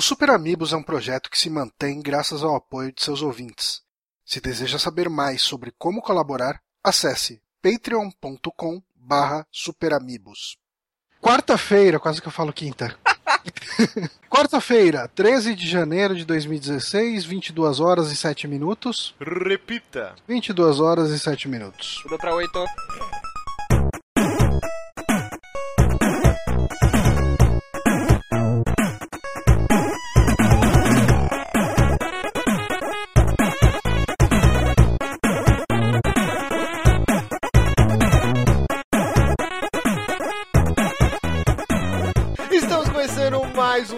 O Super Amigos é um projeto que se mantém graças ao apoio de seus ouvintes. Se deseja saber mais sobre como colaborar, acesse patreon.com barra superamigos. Quarta-feira, quase que eu falo quinta. Quarta-feira, 13 de janeiro de 2016, 22 horas e 7 minutos. Repita. 22 horas e 7 minutos. Tudo pra 8.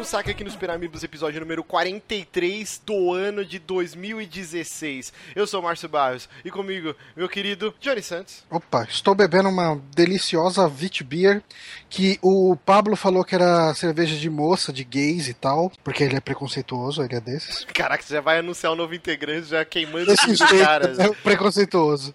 Um saque aqui nos Piramibos, episódio número 43 do ano de 2016. Eu sou o Márcio Barros e comigo, meu querido Johnny Santos. Opa, estou bebendo uma deliciosa Vit Beer que o Pablo falou que era cerveja de moça, de gays e tal, porque ele é preconceituoso, ele é desses. Caraca, você já vai anunciar o novo integrante já queimando jeito, caras. é preconceituoso.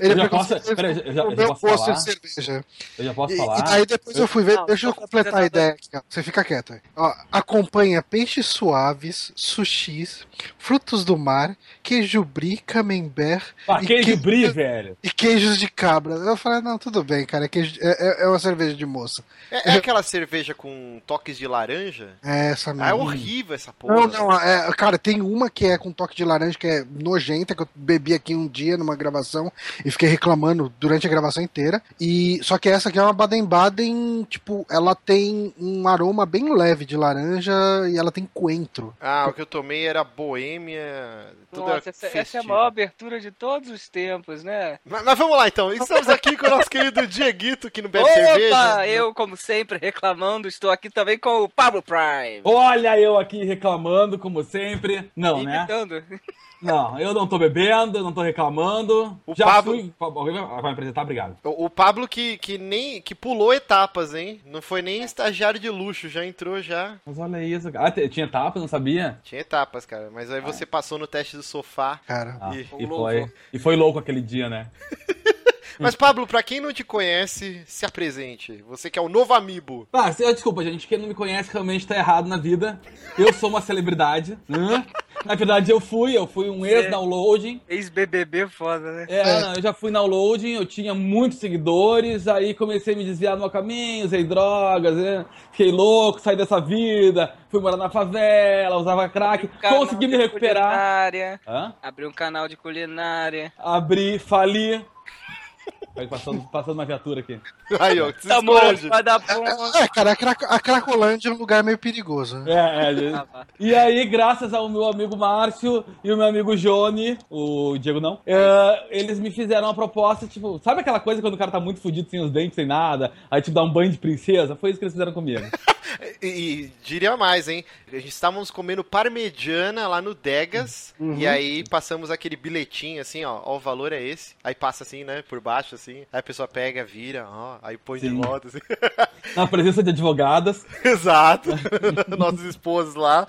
Ele Eu é já posso- preconceituoso peraí, eu já- eu posso falar? cerveja. Eu já posso E, falar? e aí depois eu fui ver, Não, deixa eu completar a ideia aqui, ó. Você fica quieto aí. Ó, acompanha peixes suaves, sushis, frutos do mar, queijo brie, camembert Ah, e, queijo que- brie, velho. e queijos de cabra. Eu falei, não, tudo bem, cara, é, queijo- é- é- é uma cerveja de moça. É, é aquela cerveja com toques de laranja? É essa Ah, mesmo. é horrível essa porra. Não, não, é, cara, tem uma que é com toque de laranja que é nojenta, que eu bebi aqui um dia numa gravação e fiquei reclamando durante a gravação inteira. E só que essa aqui é uma Baden-Baden, tipo, ela tem um aroma bem leve de laranja e ela tem coentro. Ah, o que eu tomei era boêmia. Tudo Nossa, essa, essa é a maior abertura de todos os tempos, né? Mas, mas vamos lá então. Estamos aqui com o nosso querido Dieguito que não bebe cerveja. Opa, eu, como sempre, reclamando, estou aqui também com o Pablo Prime. Olha eu aqui reclamando, como sempre. Não, né? Não, eu não tô bebendo, eu não tô reclamando. O Já Pablo- fui. Alguém vai me apresentar? Obrigado. O, o Pablo que, que nem que pulou etapas, hein? Não foi nem estagiário de luxo, já entrou já. Mas olha isso, cara. Ah, tinha tapa, não sabia? Tinha etapas, cara. Mas aí você passou no teste do sofá. Cara, Ah, E- e, louco. foi, e foi louco aquele dia, né? Mas Pablo, pra quem não te conhece, se apresente. Você que é o novo amiibo. Ah, se- desculpa, gente. Quem não me conhece realmente tá errado na vida. Eu sou uma celebridade. né? Na verdade, eu fui. Eu fui um ex-downloading. Ex-BBB foda, né? É, não, eu já fui downloading, eu tinha muitos seguidores, aí comecei a me desviar do meu caminho, usei drogas, né? fiquei louco, saí dessa vida, fui morar na favela, usava crack, Canal consegui me recuperar. Culinária. Hã? Abri um canal de culinária. Abri, fali. Aí passando, passando uma viatura aqui. Aí, ó, Tá morto, vai dar ponta. é, cara, a, Craco- a Cracolândia é um lugar meio perigoso. né? É, é, gente. E aí, graças ao meu amigo Márcio e o meu amigo Johnny, o Diego não, é, eles me fizeram uma proposta, tipo, sabe aquela coisa quando o cara tá muito fudido, sem os dentes, sem nada, aí tipo dá um banho de princesa? Foi isso que eles fizeram comigo. E, e diria mais, hein? A gente estávamos comendo parmegiana lá no Degas. E aí passamos aquele bilhetinho assim, ó. Ó, o valor é esse. Aí passa assim, né? Por baixo, assim. Aí a pessoa pega, vira, ó. Aí põe de Sim. volta, assim. Na presença de advogadas. Exato. Nossos esposos lá.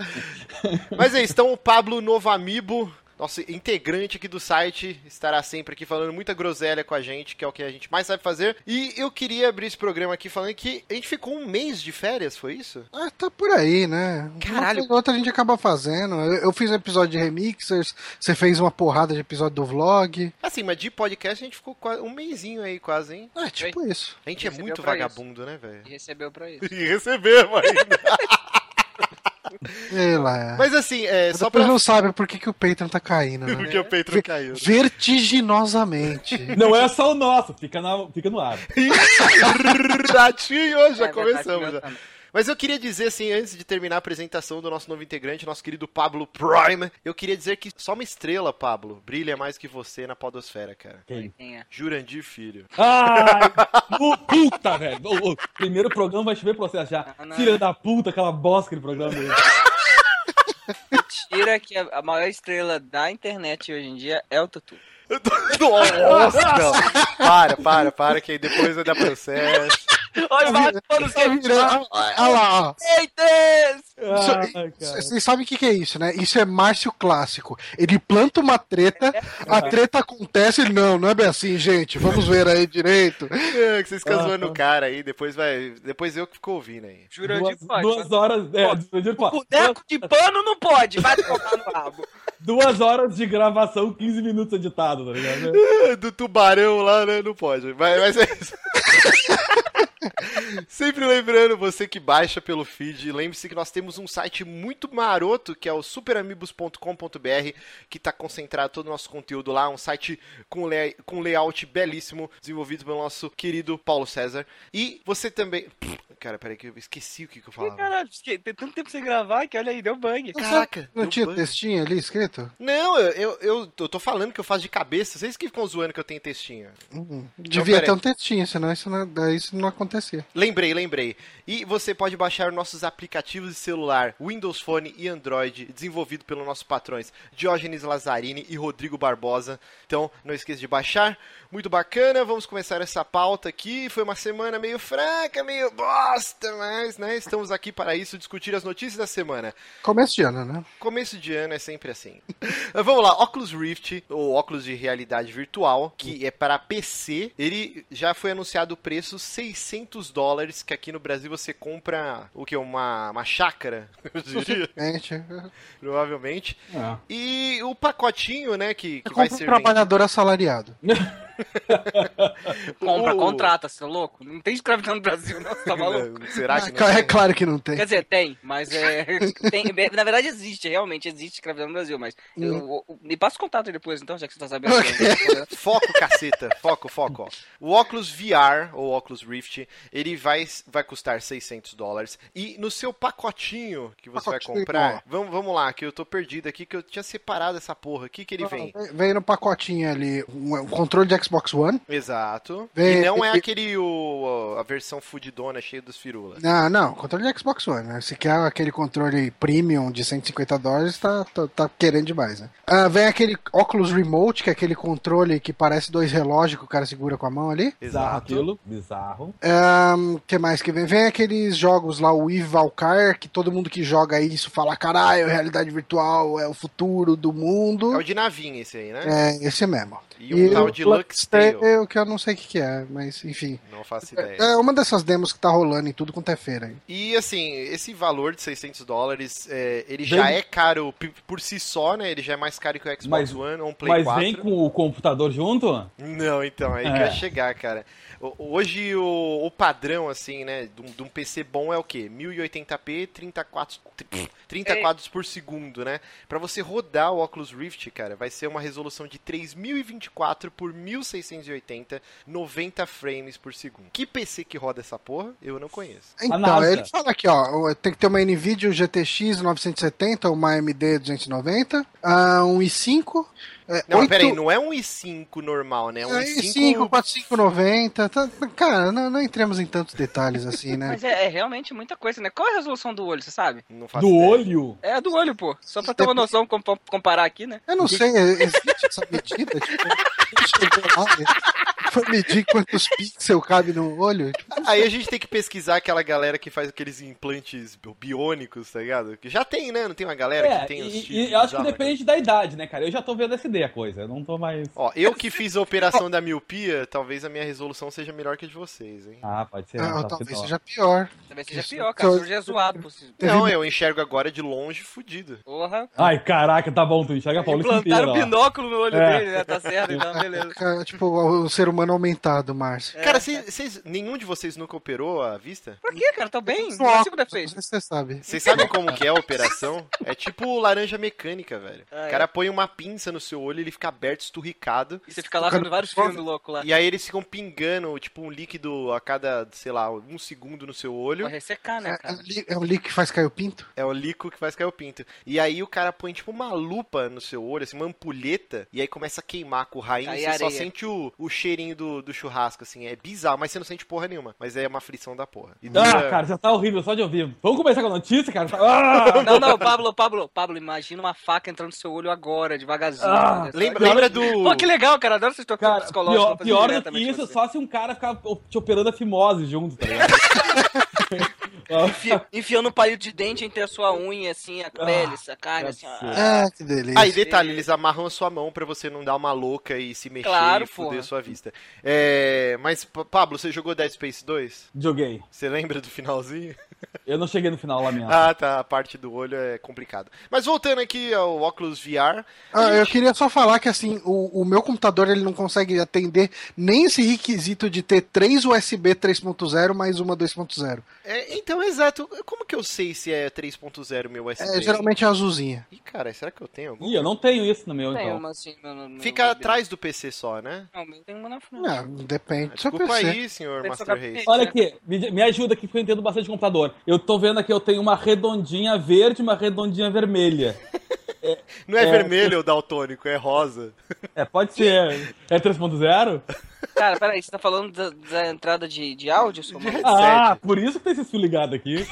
Mas é isso, então o Pablo Novamibo, nosso integrante aqui do site, estará sempre aqui falando muita groselha com a gente, que é o que a gente mais sabe fazer. E eu queria abrir esse programa aqui falando que a gente ficou um mês de férias, foi isso? Ah, tá por aí, né? Caralho. Uma outra a gente acaba fazendo. Eu, eu fiz um episódio de remixers, você fez uma porrada de episódio do vlog. Assim, mas de podcast a gente ficou quase um mêsinho aí, quase, hein? É, tipo isso. A gente é muito vagabundo, né, velho? E recebeu pra isso. E recebemos ainda. Sei lá. Mas assim, é, só Depois pra. não sabe por que, que o Patreon tá caindo, né? Porque o Pedro caiu. Vertiginosamente. Não é só o nosso, fica, na, fica no ar. Ratinho, já É, começamos. Já. Mas eu queria dizer assim, antes de terminar a apresentação do nosso novo integrante, nosso querido Pablo Prime, eu queria dizer que só uma estrela, Pablo, brilha mais que você na podosfera, cara. Quem? Quem é? Jurandir Filho. Ai, pu- puta, velho. O, o primeiro programa vai chover processo já. Ah, não. Filha da puta, aquela bosta de programa dele. Mentira que a, a maior estrela da internet hoje em dia é o Tutu. Nossa, não. Para, para, para, que aí depois vai dar processo. Olha o Tá virando- Olha lá, ó. Vocês sabem o que, que é isso, né? Isso é Márcio clássico. Ele planta uma treta, a treta acontece e não, não é bem assim, gente. Vamos ver aí direito. É, que vocês ficam Ah, zoando tá. o cara aí, depois vai. Depois eu que fico ouvindo aí. Jurandir Duas, pode. duas horas. É, Jurandir pode. Boneco de pano não pode, vai tocar no rabo. Duas horas de gravação, 15 minutos editado, tá ligado? Do tubarão lá, né? Não pode. Mas, mas é isso. Sempre lembrando você que baixa pelo feed, lembre-se que nós temos um site muito maroto que é o superamigos.com.br, que está concentrado todo o nosso conteúdo lá, um site com, lay com layout belíssimo, desenvolvido pelo nosso querido Paulo César. E você também. Cara, peraí que eu esqueci o que, que eu falava. Caralho, tem tanto tempo sem gravar que olha aí, deu bang. Caraca, Não deu tinha bug. textinho ali escrito? Não, eu, eu, eu, eu tô falando que eu faço de cabeça. Vocês que ficam zoando que eu tenho textinho. Uhum. Devia peraí. ter um textinho, senão isso não, isso não acontecia. Lembrei, lembrei. E você pode baixar nossos aplicativos de celular, Windows Phone e Android, desenvolvido pelos nossos patrões Diógenes Lazzarini e Rodrigo Barbosa. Então, não esqueça de baixar. Muito bacana, vamos começar essa pauta aqui. Foi uma semana meio fraca, meio bosta, mas, né, estamos aqui para isso, discutir as notícias da semana. Começo de ano, né? Começo de ano é sempre assim. Vamos lá, Oculus Rift, ou óculos de realidade virtual, que é para PC. Ele já foi anunciado o preço 600 dólares, que aqui no Brasil você compra o que? Uma, uma chácara, eu diria, provavelmente. É. E o pacotinho, né, que, que vai compro um ser trabalhador assalariado. Compra, O- contrata, você tá louco? Não tem escravidão no Brasil, não, você tá maluco? vendido. Será que Ah, não é tem? claro que não tem. Quer dizer, tem, mas é. tem- na verdade existe, realmente existe escravidão no Brasil, mas. eu- eu- me passa o contato depois, então, já que você tá sabendo. Foco, caceta. Foco, foco, ó. O óculos VR, ou óculos Rift, ele vai, vai custar 600 dólares. E no seu pacotinho que você vai Pacotinho, comprar... ó. Vamos, vamos lá, que eu tô perdido aqui, que eu tinha separado essa porra aqui, que ele vem... Vem no pacotinho ali um, um controle de Xbox One. Exato. Vem- E não é aquele, o, a versão fudidona, cheia dos firulas. Ah, não, controle de Xbox One, né? Se quer aquele controle premium de 150 dólares, tá, tá, tá querendo demais, né? Ah, vem aquele Oculus Remote, que é aquele controle que parece dois relógios que o cara segura com a mão ali. Exato. Aquilo. Bizarro. O que mais que vem? Vem aqueles jogos lá, o Eve Valkyr, que todo mundo que joga isso fala, caralho, realidade virtual é o futuro do mundo. É o de navinha esse aí, né? É, esse mesmo. E um tal de Lux Tale. é o que eu não sei o que, que é, mas enfim. Não faço ideia. É uma dessas demos que tá rolando em tudo quanto é feira aí. E assim, esse valor de 600 dólares, é, ele já Vem- é caro por si só, né? Ele já é mais caro que o Xbox Mas- One ou um Play Mas 4. vem com o computador junto? Não, então, aí que É. ia chegar, cara. Hoje o, o padrão, assim, né, de um, de um PC bom é o quê? 1080p, 30 quadros, 30 Ei. quadros por segundo, né? Pra você rodar o Oculus Rift, cara, vai ser uma resolução de 3024 por 1680, 90 frames por segundo. Que PC que roda essa porra? Eu não conheço. Então, NASA. ele fala aqui, ó, tem que ter uma NVIDIA GTX 970, uma AMD 290, ah, um i5, é, Não, oito- peraí, não é um i5 normal, né? É um é, i5... i5, 4590, tá, cara, não, não entremos em tantos detalhes assim, né? Mas é, é realmente muita coisa, né? Qual é a resolução do olho, você sabe? Não faço Do ideia. olho? É a do olho, pô. Só pra ter uma noção, com- comparar aqui, né? Eu não sei, existe essa medida? Tipo, chegou lá, foi medir quantos pixels cabe no olho? Tipo, Aí a gente tem que pesquisar aquela galera que faz aqueles implantes biônicos, tá ligado? Que já tem, né? Não tem uma galera É, que tem os chips e eu acho que depende da idade, né, cara? Eu já tô vendo SD a coisa, eu não tô mais. Ó, eu que fiz a operação da miopia, talvez a minha resolução seja melhor que a de vocês, hein? Ah, pode ser. ah, tá talvez seja pior. Talvez seja pior, cara. Só- é zoado, Não, eu enxergo agora de longe fudido. Porra. Ai, caraca, tá bom, tu enxerga a Paulista inteira. Implantaram ó. binóculo no olho É. dele, né? Tá certo, então, beleza. Cara, Tipo, o ser humano aumentado, Márcio. É. Cara, cês, cês- nenhum de vocês nunca operou a vista? Por que, cara? Tô bem. Não Só- consigo defeito. Você sabe. Vocês sabem como que é a operação? É tipo laranja mecânica, velho. Ah, o é? cara põe uma pinça no seu olho, ele fica aberto, esturricado. E você fica lá vendo vários filmes loucos lá. E aí eles ficam pingando, tipo, um líquido a cada, sei lá, um segundo no seu olho. Vai ressecar, né, É, é, cara? o li- é o líquido que faz cair o pinto? É o líquido que faz cair o pinto. E aí o cara põe tipo uma lupa no seu olho, assim, uma ampulheta, e aí começa a queimar com o rainho, Aí você só areia. sente o, o cheirinho do, do churrasco, assim. É bizarro, mas você não sente porra nenhuma. Mas é uma aflição da porra. E Ah, dura- cara, já tá horrível só de ouvir. Vamos começar com a notícia, cara? Ah! Não, não, Pablo, Pablo, Pablo, imagina uma faca entrando no seu olho agora, devagarzinho. Ah, né? Lembra, lembra do. Pô, que legal, cara. Adoro vocês tocando Cara, psicológico. pior, pior do que isso, só se um cara ficar te operando a fimose junto, tá ligado? Enfi- Enfiando um palito de dente entre a sua unha, assim, a pele, a carne, assim. ah. Ah, que delícia. Ah, e detalhe, eles amarram a sua mão pra você não dar uma louca e se mexer Claro, e fuder porra. a sua vista. É, mas, Pa- Pablo, você jogou Dead Space 2? Joguei. Você lembra do finalzinho? Eu não cheguei no final, lamento. Ah, tá. A parte do olho é complicado. Mas voltando aqui ao óculos VR. Ah, eu queria só falar que assim, o, o meu computador ele não consegue atender nem esse requisito de ter três USB 3.0 mais uma 2.0. É, então, exato. Como que eu sei se é 3.0 meu USB? É, geralmente é azulzinha. Ih, cara, será que eu tenho algum? Ih, eu não tenho isso no meu, Tem então. uma assim, no, no, no Fica meu atrás do PC só, né? Não, meu tem uma na frente. Não, depende do Desculpa PC. aí, senhor Tem Master só Race. Olha aqui, me, me ajuda aqui, porque eu entendo bastante de computador. Eu tô vendo aqui, eu tenho uma redondinha verde e uma redondinha vermelha. Não é, É, vermelho o daltônico, é rosa. É, pode ser. É 3.0? Cara, peraí, você tá falando da, da entrada de, de áudio, seu De. Ah, por isso que tem esse fio ligado aqui.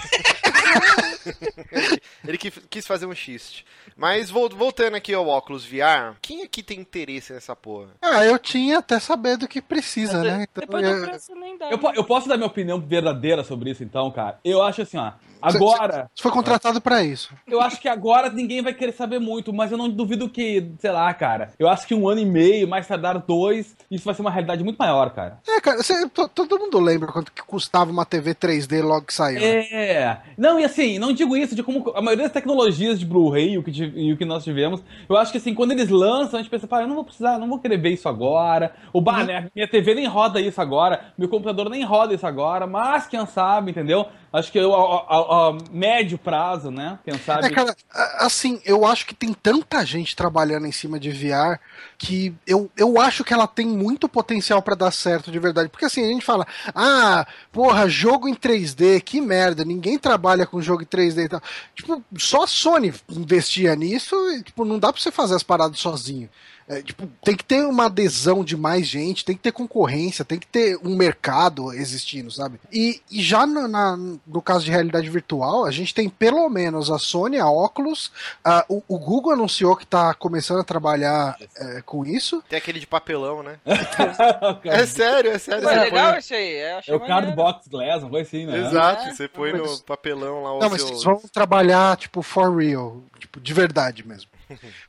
Ele qui- quis fazer um xiste. Mas vol- voltando aqui ao óculos VR, quem aqui tem interesse nessa porra? Ah, eu tinha até saber do que precisa, né? Então, Depois do eu- preço nem dá. Eu, po- eu posso dar minha opinião verdadeira sobre isso, então, cara? Eu acho assim, ó. Agora, Você foi contratado pra isso. eu acho que agora ninguém vai querer saber muito, mas eu não duvido que, sei lá, cara. Eu acho que um ano e meio, mais tardar dois, isso vai ser uma realidade muito maior, cara. É, cara, você- to- todo mundo lembra quanto que custava uma TV 3D logo que saiu. né? É. Não, e assim, não digo isso de como a maioria das tecnologias de Blu-ray e o, que e o que nós tivemos, eu acho que assim, quando eles lançam, a gente pensa, pá, eu não vou precisar, não vou querer ver isso agora. O bah, né, minha TV nem roda isso agora, meu computador nem roda isso agora, mas quem sabe, entendeu? Acho que eu, a, a- médio prazo, né? Sabe. É, cara, assim, eu acho que tem tanta gente trabalhando em cima de VR que eu, eu acho que ela tem muito potencial pra dar certo de verdade. Porque assim, a gente fala, ah, porra, jogo em 3D, que merda, ninguém trabalha com jogo em 3D e tal. Tipo, só a Sony investia nisso e, tipo, não dá pra você fazer as paradas sozinho. É, tipo, tem que ter uma adesão de mais gente, tem que ter concorrência, tem que ter um mercado existindo, sabe? E, e já no, na- no caso de realidade virtual, a gente tem pelo menos a Sony, a Oculus, a- o, o Google anunciou que tá começando a trabalhar é, com isso. Tem aquele de papelão, né? É sério, é sério. É legal põe... esse aí. eu achei é o. Cardbox Glass, uma coisa assim, né? Exato, É, você põe no mas- papelão lá o Não, mas seu... eles vão trabalhar, tipo, for real, tipo, de verdade mesmo.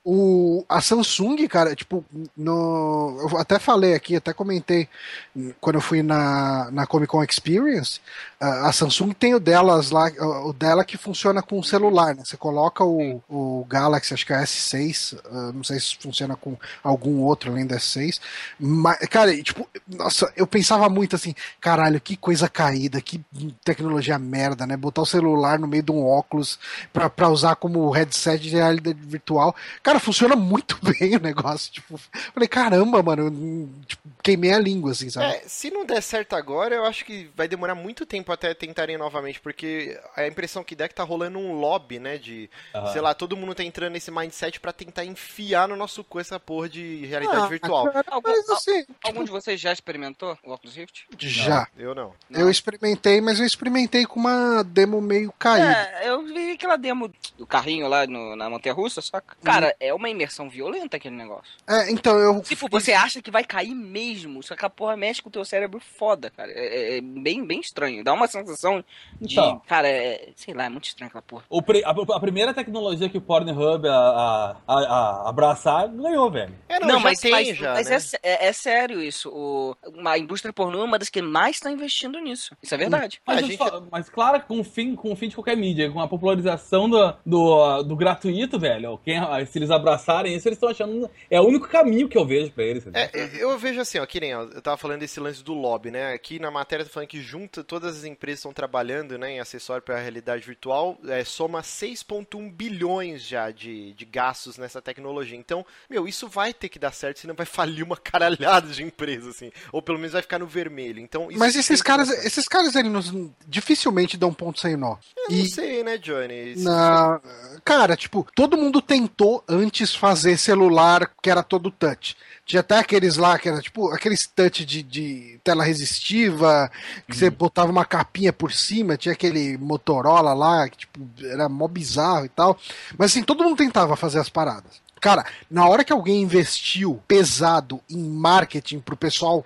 O, a Samsung, cara, tipo, no, eu até falei aqui, até comentei quando eu fui na, na Comic Con Experience, a, Samsung tem o delas lá, o dela que funciona com o celular, né? Você coloca o, o Galaxy, acho que é S6, ah, não sei se funciona com algum outro além do S6, mas, cara, tipo, nossa, eu pensava muito assim, caralho, que coisa caída, que tecnologia merda, né? Botar o celular no meio de um óculos pra, pra usar como headset de realidade virtual. Cara, funciona muito bem o negócio. Tipo, falei, caramba, mano, tipo, queimei a língua, assim, sabe? É, se não der certo agora, eu acho que vai demorar muito tempo até tentarem novamente, porque a impressão que dá é que tá rolando um lobby, né, de, Aham. sei lá, todo mundo tá entrando nesse mindset pra tentar enfiar no nosso cu essa porra de realidade Ah, virtual. cara, Algum- mas assim, Algum de vocês já experimentou o Oculus Rift? já. Eu não. Eu experimentei, mas eu experimentei com uma demo meio caída. É, eu vi aquela demo do carrinho lá no- na Montanha Russa, saca? Cara, é uma imersão violenta aquele negócio. É, então eu. Tipo, você acha que vai cair mesmo, só que a porra mexe com o teu cérebro foda, cara. É, é- é bem, bem estranho. Dá uma sensação de. Então. Cara, é, sei lá, é muito estranho aquela porra. O pre- a, a primeira tecnologia que o Pornhub a, a, a- a abraçar ganhou, velho. É, não, já mas, tem mas, já, mas né? é, é- é sério isso. O, uma indústria pornô é uma das que mais está investindo nisso. Isso é verdade. Mas, A gente- falo- mas claro, com o fim, com o fim de qualquer mídia, com a popularização do, do, do gratuito, velho. Quem, se eles abraçarem isso, eles estão achando. É o único caminho que eu vejo pra eles. É, eu vejo assim, ó, que nem ó, eu tava falando desse lance do lobby, né? Aqui na matéria tá falando que junta todas as empresas estão trabalhando, né, em acessório para realidade virtual, é, soma 6.1 bilhões já de, de gastos nessa tecnologia. Então, meu, isso vai ter que dar certo, senão vai falir uma caralhada de empresa, assim. Ou pelo menos vai ficar no vermelho. Então, Mas esses caras, esses caras eles nos- dificilmente dão ponto sem nó. Eu não sei, né, Johnny? Isso- Na... Cara, tipo, todo mundo tentou antes fazer celular que era todo touch. Tinha até aqueles lá que era tipo aqueles touch de, de tela resistiva, que uhum. você botava uma capinha por cima, tinha aquele Motorola lá, que tipo, era mó bizarro e tal. Mas assim, todo mundo tentava fazer as paradas. Cara, na hora que alguém investiu pesado em marketing pro pessoal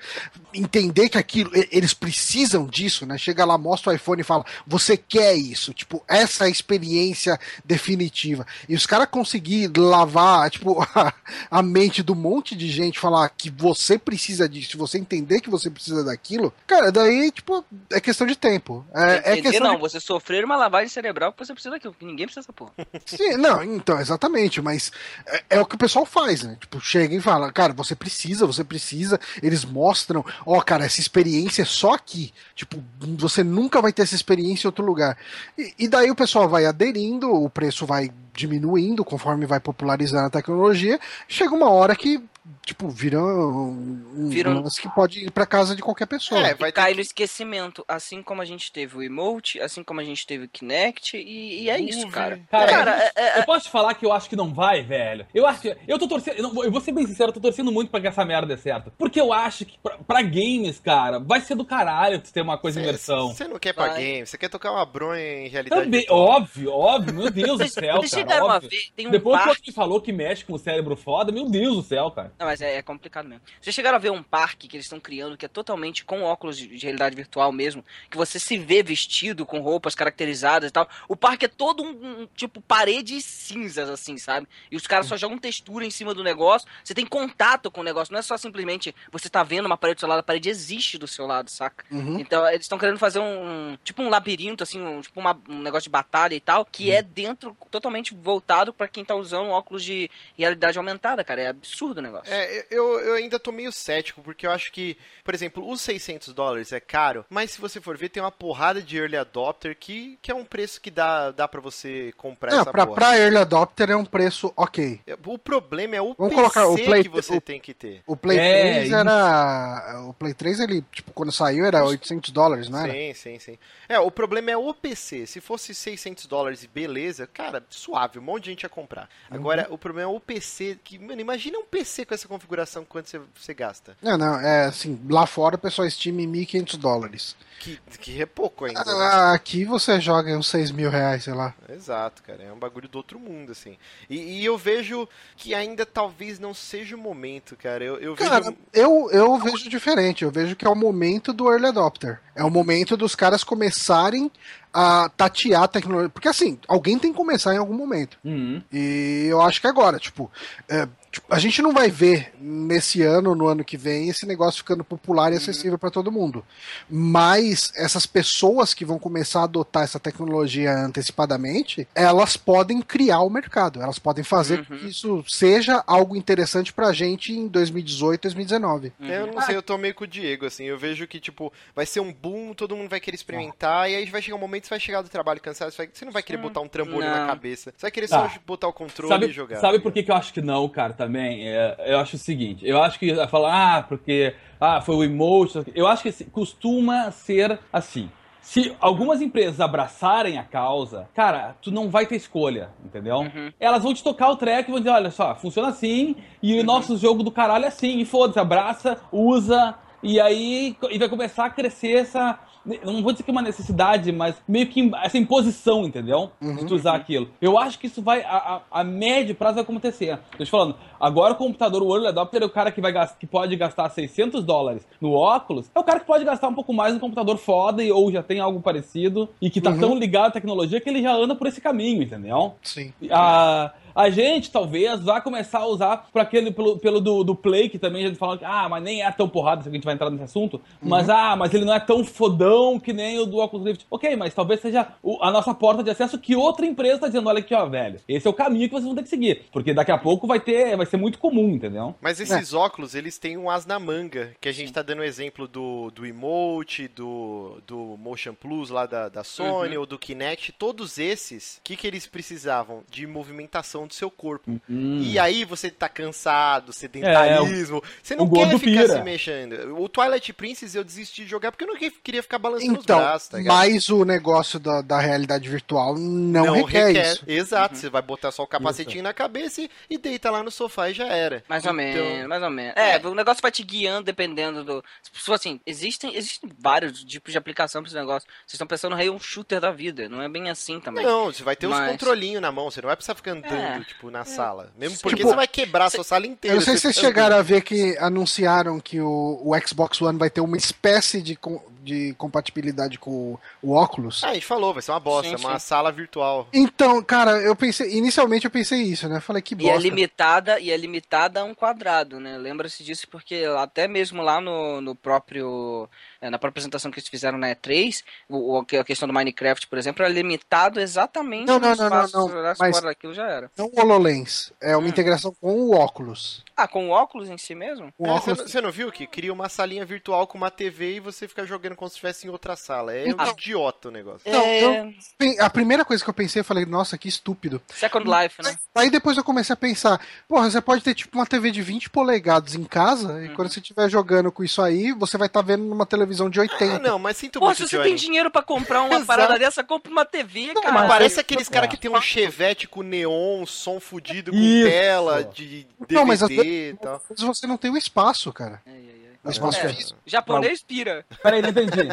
entender que aquilo, eles precisam disso, né? Chega lá, mostra o iPhone e fala: você quer isso? Tipo, essa é a experiência definitiva. E os caras conseguir lavar, tipo, a, a, mente do monte de gente, falar que você precisa disso, você entender que você precisa daquilo, cara, daí, tipo, é questão de tempo. É, é questão não, de... você sofrer uma lavagem cerebral que você precisa daquilo, que ninguém precisa dessa porra. Sim, não, então, exatamente, mas é, é o que o pessoal faz, né? Tipo, chega e fala, cara, você precisa, você precisa. Eles mostram, ó, oh, cara, essa experiência é só aqui. Tipo, você nunca vai ter essa experiência em outro lugar. E, e daí o pessoal vai aderindo, o preço vai diminuindo conforme vai popularizando a tecnologia. Chega uma hora que tipo, vira um, vira um que pode ir para casa de qualquer pessoa. É, vai cair no esquecimento, assim como a gente teve o emote, assim como a gente teve o Kinect, e, e é isso, cara. Cara, cara é, é, eu posso te falar que eu acho que não vai, velho. Eu acho que. Eu tô torcendo. Eu vou ser bem sincero, eu tô torcendo muito pra que essa merda dê certo. Porque eu acho que pra, pra games, cara, vai ser do caralho ter uma coisa em imersão. Você não quer pra vai. games, você quer tocar uma bronha em realidade. Também, óbvio, óbvio, meu Deus do céu. Cara, óbvio. Ver, um Depois parque... que falou que mexe com o cérebro foda, meu Deus do céu, cara. Não, mas é, é complicado mesmo. Vocês chegaram a ver um parque que eles estão criando que é totalmente com óculos de, de, realidade virtual mesmo, que você se vê vestido com roupas caracterizadas e tal. O parque é todo um, um tipo paredes cinzas, assim, sabe? E os caras só jogam textura em cima do negócio. Você tem contato com o negócio, não é só simplesmente você tá vendo uma parede do seu lado, a parede existe do seu lado, saca? Uhum. Então eles estão querendo fazer um, tipo um labirinto, assim, um, tipo uma, um negócio de batalha e tal, que uhum. é dentro, totalmente voltado para quem tá usando óculos de realidade aumentada, cara. É absurdo o negócio. É, eu, eu ainda tô meio cético, porque eu acho que, por exemplo, os 600 dólares é caro, mas se você for ver, tem uma porrada de early adopter que, que é um preço que dá, dá para você comprar Não, essa pra, porra. Pra early adopter é um preço ok. É, o problema é o Vamos PC colocar o Play, que você o, tem que ter. O Play é, 3 isso. era... O Play 3, ele, tipo, quando saiu era 800 dólares, não era? Sim, sim, sim. É, o problema é o PC. Se fosse 600 dólares e beleza, cara, suave, um monte de gente ia comprar. Agora, uhum. o problema é o PC, que, mano, imagina um PC com essa configuração quanto você, você gasta. Não, não, é assim, lá fora o pessoal estima em 1.500 dólares. Que, que é pouco ainda. Né? Ah, aqui você joga uns 6 mil reais, sei lá. Exato, cara, é um bagulho do outro mundo, assim. E, e eu vejo que ainda talvez não seja o momento, cara. Eu, eu cara, vejo... eu, eu vejo diferente. Eu vejo que é o momento do early adopter. É o momento dos caras começarem a tatear a tecnologia. Porque assim, alguém tem que começar em algum momento. Uhum. E eu acho que agora, tipo, é, tipo, a gente não vai ver nesse ano, no ano que vem, esse negócio ficando popular e uhum. acessível uhum. para todo mundo. Mas essas pessoas que vão começar a adotar essa tecnologia antecipadamente, elas podem criar o mercado. Elas podem fazer uhum. que isso seja algo interessante pra gente em 2018, 2019. Uhum. Eu não sei, eu tô meio com o Diego, assim. Eu vejo que, tipo, vai ser um boom, todo mundo vai querer experimentar, ah. e aí vai chegar um momento que você vai chegar do trabalho cansado, você, vai, você não vai querer botar um trambolho não. na cabeça. Você vai querer só ah. botar o controle sabe, e jogar. Sabe por que, que eu acho que não, cara, também? É, eu acho o seguinte, eu acho que falar, ah, porque ah, foi o emotion. Eu acho que costuma ser assim. Se algumas empresas abraçarem a causa, cara, tu não vai ter escolha, entendeu? Uhum. Elas vão te tocar o track e vão dizer, olha só, funciona assim, e uhum. o nosso jogo do caralho é assim, e foda-se, abraça, usa, e aí e vai começar a crescer essa, não vou dizer que é uma necessidade, mas meio que essa imposição, entendeu? Uhum. De tu usar aquilo. Eu acho que isso vai, a, a, a médio prazo vai acontecer. Tô te falando, agora o computador, o early adopter é o cara que, vai que pode gastar 600 dólares no óculos, é o cara que pode gastar um pouco mais no computador foda e, ou já tem algo parecido e que tá uhum. tão ligado à tecnologia que ele já anda por esse caminho, entendeu? Sim. A, a gente talvez vá começar a usar para aquele pelo, pelo do, do, Play, que também a gente fala que ah, mas nem é tão porrada, se a gente vai entrar nesse assunto. Uhum. Mas ah, mas ele não é tão fodão que nem o do Oculus Rift. Ok, mas talvez seja o, a nossa porta de acesso que outra empresa está dizendo, olha aqui, ó, velho. Esse é o caminho que vocês vão ter que seguir. Porque daqui a pouco vai ter, vai ser muito comum, entendeu? Mas esses é. óculos, eles têm um as na manga, que a gente está dando o exemplo do, do Emote, do, do Motion Plus lá da, da Sony, uhum. ou do Kinect. Todos esses, o que, que eles precisavam? De movimentação do seu corpo. Hum. E aí você tá cansado, sedentarismo, você não quer ficar pira. se mexendo. O Twilight Princess eu desisti de jogar porque eu não que- queria ficar balançando Então, os braços, tá ligado? mas o negócio da, da realidade virtual não, requer, isso. Exato, você vai botar só o capacetinho na cabeça e, e deita lá no sofá e já era. Mais ou Então, menos, mais ou menos. É, o negócio vai te guiando dependendo do. Assim, existem, existem vários tipos de aplicação pra esse negócio. Vocês estão pensando no Rail shooter da vida. Não é bem assim também. Não, você vai ter os Mas- controlinhos na mão, você não vai precisar ficar andando, É. tipo, na sala. Mesmo porque Tipo, você vai quebrar a sua sala inteira. Eu não sei se você vocês chegaram a ver que anunciaram que o, o Xbox One vai ter uma espécie de, com- de compatibilidade com o, o Oculus. Ah, a gente falou, vai ser uma bosta, Sim, uma sim. sala virtual. Então, cara, eu pensei, inicialmente eu pensei isso, né? Falei que E é bosta. limitada, e é limitada a um quadrado, né? Lembra-se disso porque até mesmo lá no, no próprio. É, na própria apresentação que eles fizeram na E3, o, a questão do Minecraft, por exemplo, era limitado exatamente Não, não, no não, não, não, mas- fora daquilo já era. Não o HoloLens, é uma Hum. integração com o óculos. Ah, com o óculos em si mesmo? O É, você, óculos não, você não viu que cria uma salinha virtual com uma TV e você fica jogando como se estivesse em outra sala. É Então- um idiota o negócio. Não, é. Bem, A primeira coisa que eu pensei, eu falei, nossa, que estúpido. Second Life, né? Aí depois eu comecei a pensar, porra, você pode ter tipo uma TV de 20 polegadas em casa, e Uhum. quando você estiver jogando com isso aí, você vai estar vendo numa televisão de 80. Ah, não, mas sinto Pô, muito, se você Johnny. tem dinheiro pra comprar uma parada dessa, compra uma TV, cara. mas Parece aqueles É. caras que tem um chevette com neon, som fudido com Isso. tela de DVD Não, mas às e tal. Mas você não tem o espaço, cara. Ai, ai. O espaço É. físico. Japonês pira. Peraí, não entendi.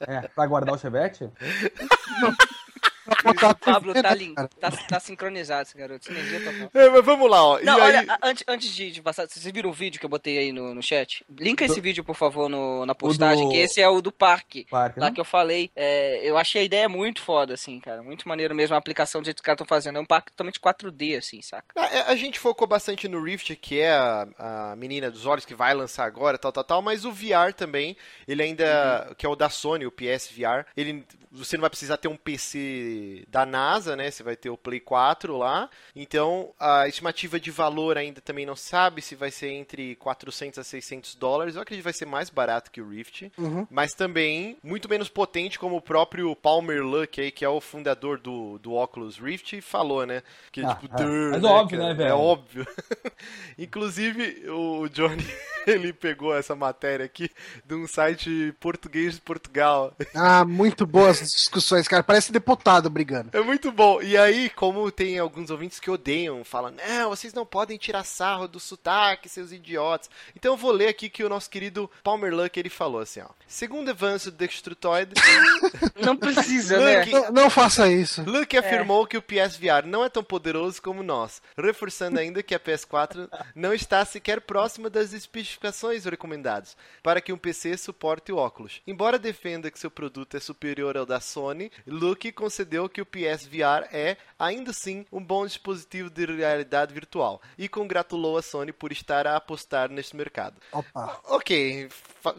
É, pra guardar o chevette? A O Pablo tá, lim... cara? tá, tá sincronizado, esse garoto. Sinergia total. É, mas vamos lá, ó. Não, aí... olha, antes, antes de, de passar, vocês viram o vídeo que eu botei aí no, no chat? Linka esse vídeo, por favor, no, na postagem, do- que esse é o do parque. Parque, Lá né? que eu falei, é, eu achei a ideia muito foda, assim, cara. Muito maneiro mesmo a aplicação do jeito que os caras estão fazendo. É um parque totalmente 4D, assim, saca? A, a gente focou bastante no Rift, que é a, a menina dos olhos que vai lançar agora, tal, tal, tal, mas o VR também, ele ainda, que é o da Sony, o PS VR, ele, você não vai precisar ter um PC da NASA, né, você vai ter o Play 4 lá, então a estimativa de valor ainda também não sabe se vai ser entre 400 a 600 dólares, eu acredito que vai ser mais barato que o Rift, Uhum. mas também muito menos potente como o próprio Palmer Luck aí, que é o fundador do, do Oculus Rift, falou, né, que Ah, tipo, é. "Duh", Mas óbvio, né, cara? velho? É óbvio. Inclusive, o Johnny, ele pegou essa matéria aqui de um site português de Portugal. Ah, muito boas as discussões, cara. Parece deputado brigando. É muito bom. E aí, como tem alguns ouvintes que odeiam, falam, não, vocês não podem tirar sarro do sotaque, seus idiotas. Então eu vou ler aqui que o nosso querido Palmer Luck, ele falou assim, ó. Segundo avanço do Destrutoid, Não precisa, né? Luke, Não, não faça isso. Luke afirmou que o PSVR não é tão poderoso como nós, reforçando ainda que a PS4 não está sequer próxima das especificações recomendadas para que um PC suporte o óculos. Embora defenda que seu produto é superior ao da Sony, Luke concedeu que o PSVR é, ainda assim, um bom dispositivo de realidade virtual e congratulou a Sony por estar a apostar neste mercado. Opa. Ok,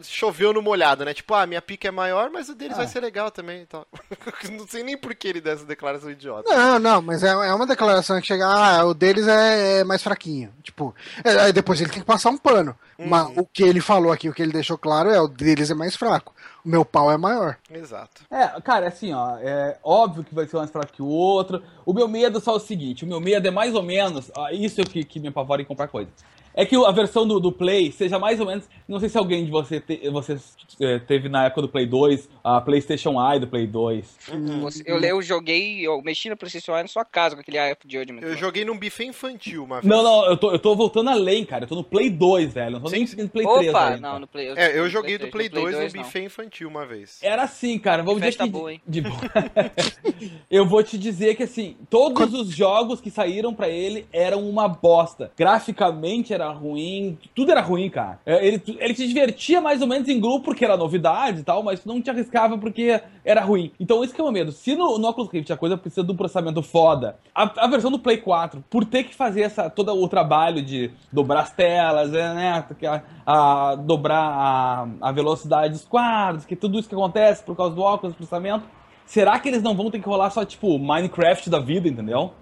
choveu no molhado, né? Tipo, ah, minha pica é maior, mas o deles Ah. vai ser legal também e tal. Não sei nem por que ele deu essa declaração idiota. Não, não, mas é, é uma declaração que chega, ah, o deles é, é mais fraquinho. Tipo, é, aí depois ele tem que passar um pano. Mas o que ele falou aqui, o que ele deixou claro é o deles é mais fraco. O meu pau é maior. Exato. É, cara, assim, ó, é óbvio que vai ser mais fraco que o outro. O meu medo é só o seguinte, o meu medo é mais ou menos, ó, isso é o que, que me apavora em comprar coisa. É que a versão do, do Play seja mais ou menos. Não sei se alguém de você te- vocês eh, teve na época do Play 2, a PlayStation Eye do Play 2. Você- Eu, eu joguei, eu mexi no PlayStation Eye na sua casa com aquele Eye of Judgment. Eu joguei num buffet infantil uma vez. Não, não, eu tô, eu tô voltando além, cara. Eu tô no Play 2, velho. Não tô Sim, nem no Play 3 Opa, não, no Play. É, eu joguei do Play 2 2 num buffet infantil uma vez. Era assim, cara. Vou dizer Festa que. boa, hein? de boa. eu vou te dizer que assim, todos os jogos que saíram pra ele eram uma bosta. Graficamente era ruim, tudo era ruim, cara. É, Ele, ele te divertia mais ou menos em grupo porque era novidade e tal, mas tu não te arriscava porque era ruim. Então isso que é o meu medo. Se no, no Oculus Rift a coisa precisa de um processamento foda, a, a versão do Play 4, por ter que fazer essa, todo o trabalho de dobrar as telas, é, né, a, a- dobrar a, a velocidade dos quadros, que tudo isso que acontece por causa do óculos, processamento, será que eles não vão ter que rolar só, tipo, Minecraft da vida, entendeu?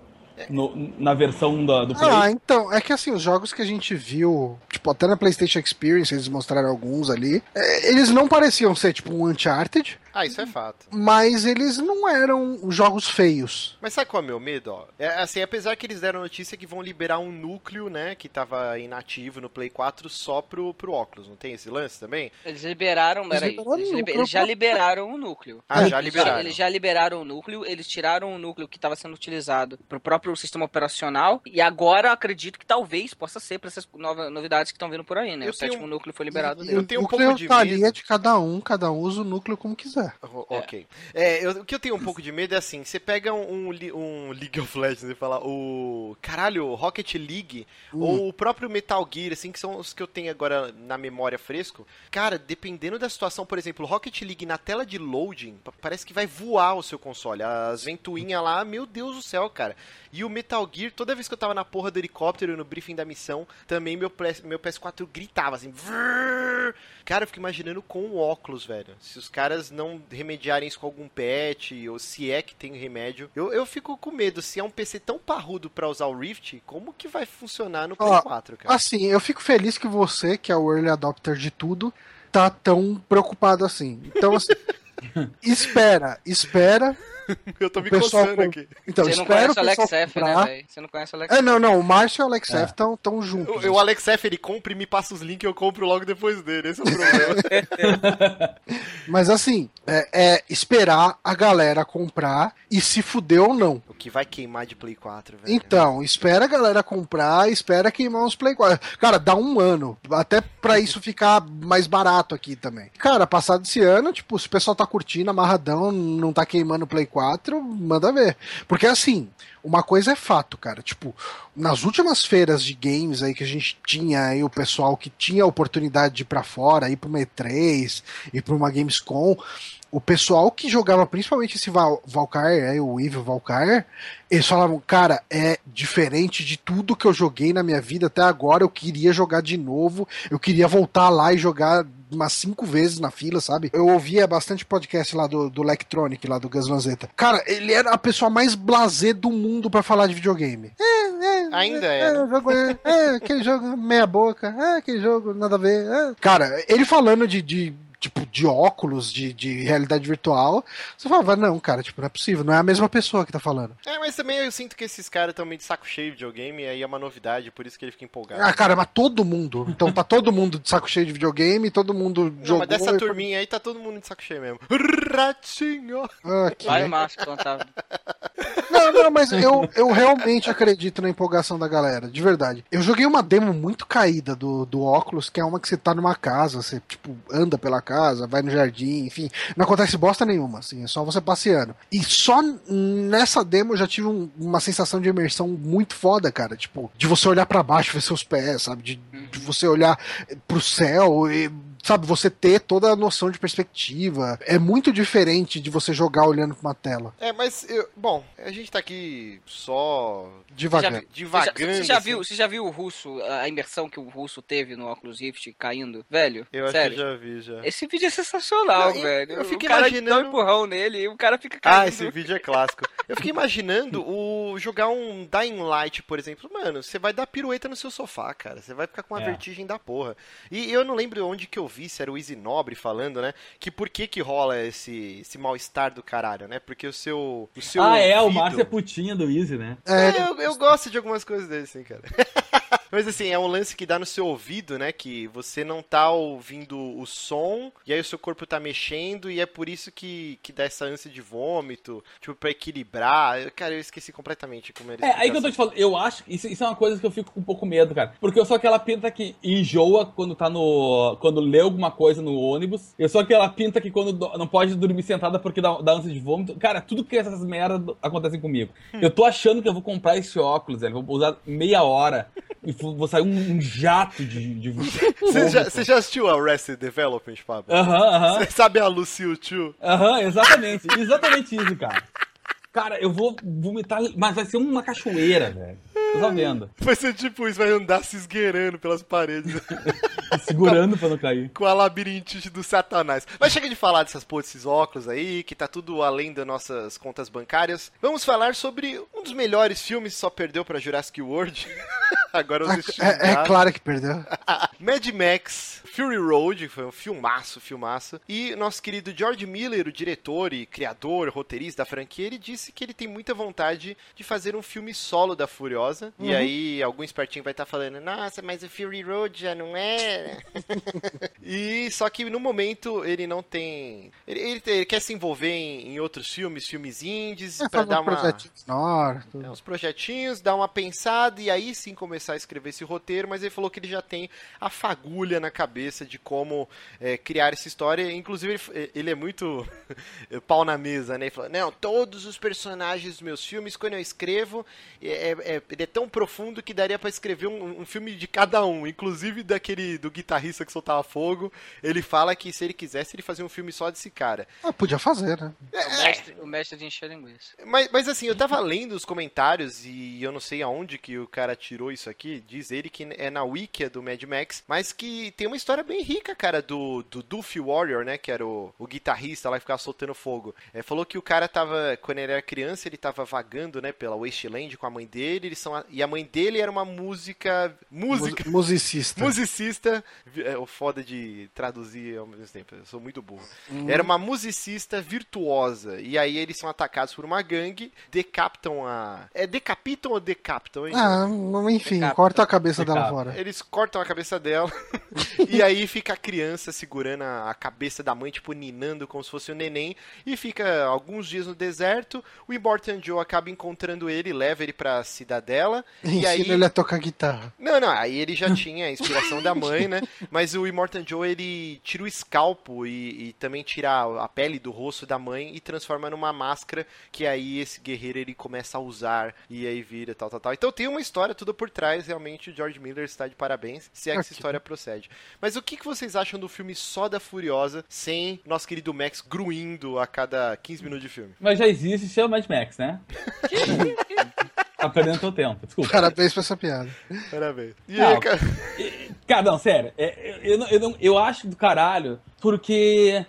No- na versão da- do Play. Ah, então, é que assim, os jogos que a gente viu, tipo, até na PlayStation Experience, eles mostraram alguns ali, é, eles não pareciam ser, tipo, um Uncharted, Ah, isso é fato. mas eles não eram jogos feios. Mas sabe qual é o meu medo, ó? É assim, apesar que eles deram notícia que vão liberar um núcleo, né, que tava inativo no Play 4 só pro, pro óculos, não tem esse lance também? Eles liberaram, Eles peraí, liberaram eles, o liber- núcleo eles já liberaram o núcleo. Ah, já Eles liberaram. Eles já liberaram o núcleo, eles tiraram o núcleo que estava sendo utilizado para o próprio sistema operacional e agora eu acredito que talvez possa ser para essas novas novidades que estão vindo por aí, né? Eu o sétimo tenho- núceo foi liberado E dele. Eu tenho um pouco núcleo de medo. de cada um, cada um usa o núcleo como quiser. O- Ok. É, eu- o que eu tenho um pouco de medo é assim, você pega um, um um League of Legends e fala o caralho, Rocket League Hum. ou o próprio Metal Gear, assim, que são os que eu tenho agora na memória fresco. Cara, dependendo da situação, por exemplo, Rocket League na tela de loading, pa- parece que vai voar o seu console. As ventoinhas lá, meu Deus do céu, cara. E o Metal Gear, toda vez que eu tava na porra do helicóptero no briefing da missão, também meu, meu PS4 gritava assim. "Vrrr". Cara, eu fico imaginando com o óculos, velho. Se os caras não remediarem isso com algum patch, ou se é que tem remédio. Eu, eu fico com medo. Se é um PC tão parrudo pra usar o Rift, como que vai funcionar no Play Ó, 4, cara? Assim, eu fico feliz que você, que é o early adopter de tudo, tá tão preocupado assim. Então, assim, espera, espera. Eu tô me coçando com- aqui. Então, Você não espera conhece o Alex F, né, comprar. velho? Você não conhece o Alex É, não, não, o Márcio e o Alex É. F estão tão juntos. O, o Alex F, ele compra e me passa os links e eu compro logo depois dele. Esse é o problema. Mas assim, é, é esperar a galera comprar e se fuder ou não. o que vai queimar de Play 4, velho. Então, espera a galera comprar, espera queimar uns Play 4. Cara, dá um ano, até pra isso ficar mais barato aqui também. Cara, passado esse ano, tipo, se o pessoal tá curtindo, amarradão, não tá queimando o Play 4, manda ver. Porque assim, uma coisa é fato, cara, tipo, nas últimas feiras de games aí que a gente tinha aí o pessoal que tinha a oportunidade de ir pra fora, ir pra uma E3, ir pra uma Gamescom, o pessoal que jogava principalmente esse Val Valkyrie, aí, o Evil Valkyrie, eles falavam, cara, é diferente de tudo que eu joguei na minha vida até agora. Eu queria jogar de novo, eu queria voltar lá e jogar umas cinco vezes na fila, sabe? Eu ouvia bastante podcast lá do, do Electronic, lá do Gus Lanzetta. Cara, ele era a pessoa mais blasé do mundo pra falar de videogame. É, é, Ainda é, é, jogo é, é, aquele jogo meia boca, é, aquele jogo nada a ver. é. Cara, ele falando de, de tipo, de óculos, de, de realidade virtual, você falava, não, cara, tipo, não é possível, não é a mesma pessoa que tá falando. É, mas também eu sinto que esses caras estão meio de saco cheio de videogame, e aí é uma novidade, por isso que ele fica empolgado. Ah, cara, mas todo mundo. Então tá todo mundo de saco cheio de videogame, todo mundo Não, jogou. mas dessa e- turminha aí tá todo mundo de saco cheio mesmo. Ratinho! Ah, que- Vai, Márcio, contar. Não, não, mas eu, eu realmente acredito na empolgação da galera, de verdade. Eu joguei uma demo muito caída do, do óculos, que é uma que você tá numa casa, você, tipo, anda pela casa, vai no jardim, enfim. Não acontece bosta nenhuma, assim, é só você passeando. E só nessa demo eu já tive um- uma sensação de imersão muito foda, cara. Tipo, de você olhar pra baixo, ver seus pés, sabe? De, de você olhar pro céu e. Sabe, você ter toda a noção de perspectiva. É muito diferente de você jogar olhando pra uma tela. É, mas, eu- bom, a gente tá aqui só Devagar. Você já, divagando. você já assim. viu, você já viu o russo, a imersão que o russo teve no Oculus Rift caindo? Velho, Eu acho sério. que já vi, já. Esse vídeo é sensacional, Não, eu- velho. eu fico o cara imaginando- dá um empurrão nele e o cara fica caindo. Ah, esse vídeo é clássico. Eu fiquei imaginando o jogar um Dying Light, por exemplo. Mano, você vai dar pirueta no seu sofá, cara. Você vai ficar com uma É. vertigem da porra. E eu não lembro onde que eu vi, se era o Easy Nobre falando, né? Que por que que rola esse, esse mal-estar do caralho, né? Porque o seu. O seu ah, é, o ouvido- Márcio é putinha do Easy, né? É, É, eu, eu gosto de algumas coisas dele, sim, cara. Mas assim, é um lance que dá no seu ouvido, né? Que você não tá ouvindo o som, e aí o seu corpo tá mexendo, e é por isso que, que dá essa ânsia de vômito, tipo, pra equilibrar. Eu- Cara, eu esqueci completamente como era É, aí que eu tô te falando, eu acho isso, isso é uma coisa que eu fico com um pouco medo, cara. Porque eu sou aquela pinta que enjoa quando tá no. quando lê alguma coisa no ônibus. Eu sou aquela pinta que quando do- não pode dormir sentada porque dá, dá ânsia de vômito. Cara, tudo que essas merdas acontecem comigo. Eu tô achando que eu vou comprar esse óculos, velho. Vou usar meia hora e vou sair um, um jato de. de Você já, você já assistiu Arrested Development, Fábio? Aham, aham. Você sabe a Lucille Chu? Aham, exatamente. Exatamente isso, cara. Cara, eu vou vomitar, mas vai ser uma cachoeira, velho. Tô só vendo. Vai ser tipo isso, vai andar se esgueirando pelas paredes. Segurando pra não cair. com a labirintite do satanás. Mas chega de falar dessas porra, desses óculos aí, que tá tudo além das nossas contas bancárias. Vamos falar sobre um dos melhores filmes, só perdeu pra Jurassic World. Agora os é, é claro que perdeu. Mad Max, Fury Road, foi um filmaço, filmaço. E nosso querido George Miller, o diretor e criador, roteirista da franquia, ele disse que ele tem muita vontade de fazer um filme solo da Furiosa. E aí, algum espertinho vai estar falando, nossa, mas o Fury Road já não é. e só que no momento ele não tem. Ele, ele, ele quer se envolver em, em outros filmes, filmes indies, É, pra faz dar um uma. menor. tudo. É, uns projetinhos, dar uma pensada e aí sim começar a escrever esse roteiro, mas ele falou que ele já tem a fagulha na cabeça de como é, criar essa história. Inclusive, ele, ele é muito pau na mesa, né? Ele falou, não, todos os personagens dos meus filmes, quando eu escrevo, é, é- é tão profundo que daria pra escrever um, um filme de cada um, inclusive daquele do guitarrista que soltava fogo. Ele fala que se ele quisesse, ele fazia um filme só desse cara. Ah, podia fazer, né? O mestre, o mestre de encher linguiça. Mas, mas assim, eu tava lendo os comentários e eu não sei aonde que o cara tirou isso aqui. Diz ele que é na wiki do Mad Max, mas que tem uma história bem rica, cara, do, do Duffy Warrior, né? Que era o, o guitarrista lá que ficava soltando fogo. É, falou que o cara tava, quando ele era criança, ele tava vagando, né, pela Wasteland com a mãe dele. Eles são, e a mãe dele era uma música. Música. Mu- Musicista. Musicista, é o foda de traduzir ao mesmo tempo, eu sou muito burro. Era uma musicista virtuosa, e aí eles são atacados por uma gangue, decapitam a. É decapitam ou decapitam, hein? Ah, mas enfim, Decapita. corta a cabeça dela fora. Eles cortam a cabeça dela, e aí fica a criança segurando a a cabeça da mãe, tipo, ninando como se fosse um neném, e fica alguns dias no deserto. O Immortan Joe acaba encontrando ele, leva ele pra cidadela, e Ensina aí. ele a tocar guitarra. Não, não, aí ele já tinha a inspiração da mãe, né? Mas o Immortan Joe, ele tira o escalpo e, e também tira a, pele do rosto da mãe e transforma numa máscara que aí esse guerreiro ele começa a usar e aí vira tal, tal, tal. Então tem uma história tudo por trás, realmente o George Miller está de parabéns, se é que essa história procede. Mas o que, que vocês acham do filme só da Furiosa, sem nosso querido Max gruindo a cada 15 minutos de filme? Mas já existe, se chama Mad Max, né? tá perdendo teu tempo, desculpa. Parabéns pra essa piada. Parabéns. E Não. aí, cara? Cara, não, sério, é, eu, eu, eu, eu acho do caralho, porque,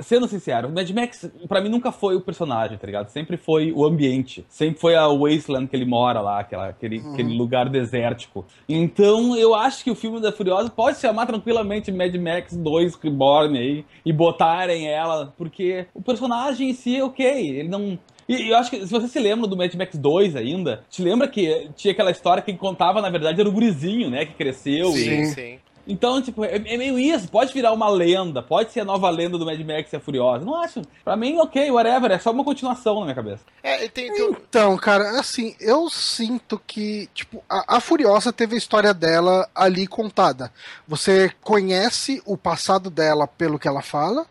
sendo sincero, o Mad Max, pra mim, nunca foi o personagem, tá ligado? Sempre foi o ambiente, sempre foi a wasteland que ele mora lá, aquela, aquele, aquele lugar desértico. Então, eu acho que o filme da Furiosa pode se chamar tranquilamente Mad Max 2 Reborn aí, e botarem ela, porque o personagem em si é ok, ele não... E eu acho que, se você se lembra do Mad Max 2 ainda, te lembra que tinha aquela história que contava, na verdade, era o gurizinho, né, que cresceu e... Sim, Sim. sim. Então, tipo, é, é meio isso. Pode virar uma lenda. Pode ser a nova lenda do Mad Max e a Furiosa. Não acho. Pra mim, ok, whatever. É só uma continuação na minha cabeça. É, tem, tem, Então, cara, assim, eu sinto que, tipo, a, a Furiosa teve a história dela ali contada. Você conhece o passado dela pelo que ela fala,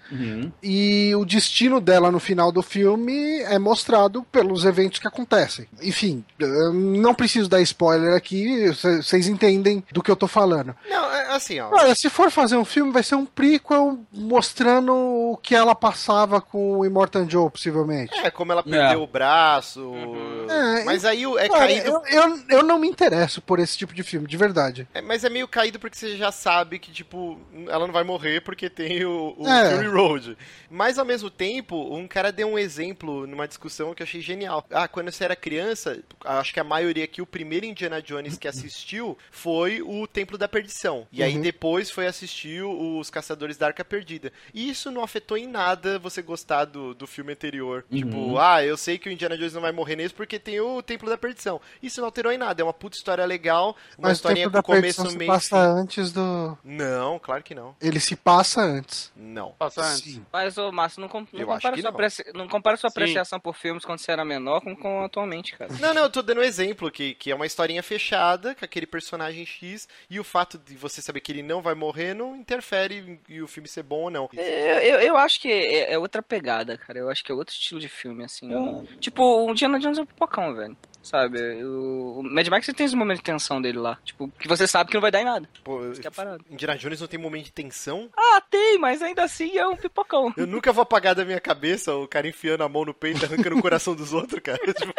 e o destino dela no final do filme é mostrado pelos eventos que acontecem. Enfim, não preciso dar spoiler aqui, vocês entendem do que eu tô falando. Não, é assim, ó. Olha, se for fazer um filme, vai ser um prequel mostrando o que ela passava com o Immortan Joe, possivelmente. É, como ela perdeu É. o braço. É, mas aí o- é Olha, caído. eu, eu, eu não me interesso por esse tipo de filme, de verdade. é, mas é meio caído porque você já sabe que, tipo, ela não vai morrer porque tem o, o É. Fury Road. Mas ao mesmo tempo, um cara deu um exemplo numa discussão que eu achei genial. Ah, quando você era criança, acho que a maioria aqui, o primeiro Indiana Jones que assistiu foi o Templo da Perdição. E aí Uhum. depois foi assistir os Caçadores da Arca Perdida. E isso não afetou em nada você gostar do, do filme anterior. Tipo, ah, eu sei que o Indiana Jones não vai morrer nesse porque tem o Templo da Perdição. Isso não alterou em nada. É uma puta história legal, uma Mas historinha com começo, se meio e passa fim. antes do. Não, claro que não. Ele se passa antes. Não. Passa antes. Sim. Mas, ô, Márcio, não, com- não compara sua não. apreci- não compara sua Sim. apreciação por filmes quando você era menor com, com atualmente, cara. Não, não, eu tô dando um exemplo, que, que é uma historinha fechada, com aquele personagem X, e o fato de você saber que ele não vai morrer não interfere em, em o filme ser bom ou não. Eu, eu, eu acho que é, é outra pegada, cara. Eu acho que é outro estilo de filme, assim. Eu- Tipo, o Indiana Jones é um pipocão, velho. Sabe? O, o Mad Max tem esse momento de tensão dele lá. Tipo, que você sabe que não vai dar em nada. Pô, Isso que é a parada. Indiana Jones não tem momento de tensão? Ah, tem, mas ainda assim é um pipocão. Eu nunca vou apagar da minha cabeça o cara enfiando a mão no peito e arrancando o coração dos outros, cara. Tipo,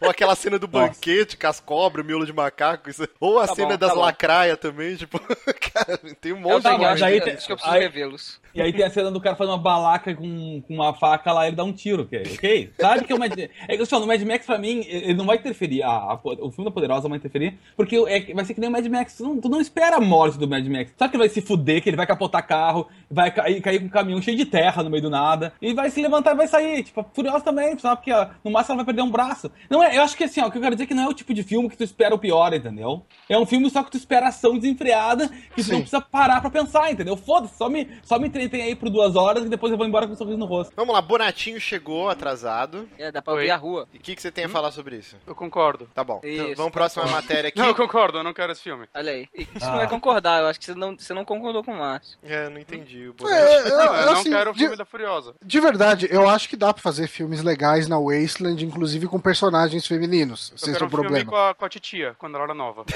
Ou aquela cena do Nossa. banquete com as cobras, o miolo de macaco. isso- Ou a Tá cena bom, das tá lacraias também, tipo. cara, tem um monte de mas mais aí tem- acho que eu preciso revê-los. E aí tem a cena do cara fazendo uma balaca com, com uma faca lá, ele dá um tiro, ok? ok? Sabe que o Mad É que assim, no Mad Max, pra mim, ele não vai interferir. A, a- o filme da Poderosa vai interferir, porque é, vai ser que nem o Mad Max. Tu não, tu não espera a morte do Mad Max. Sabe que ele vai se fuder, que ele vai capotar carro, vai cair, cair com um caminhão cheio de terra no meio do nada, e vai se levantar e vai sair. Tipo, a Furiosa também, sabe? Porque ó, no máximo ela vai perder um braço. Não é, eu acho que assim, ó, o que eu quero dizer é que não é o tipo de filme que tu espera o pior, entendeu? É um filme só que tu espera ação desenfreada, que tu Sim. não precisa parar pra pensar, entendeu? Foda-se, só me, só me entretem aí por duas horas e depois eu vou embora com um sorriso no rosto. Vamos lá, Bonatinho chegou atrasado. É, dá pra Oi. ouvir a rua. E o que, que você tem a falar sobre isso? Eu concordo. Tá bom. Então, Isso, vamos pra próxima matéria aqui. Não, eu concordo, eu não quero esse filme. Olha aí. Isso Ah. não é concordar, eu acho que você não, você não concordou com o Márcio. É, não entendi. O Bonatinho. É, Não, eu não assim, quero o de- filme da Furiosa. De verdade, eu acho que dá pra fazer filmes legais na Wasteland, inclusive com personagens femininos. Eu Se esse é quero o um filme problema. com a, com a titia, quando ela era nova.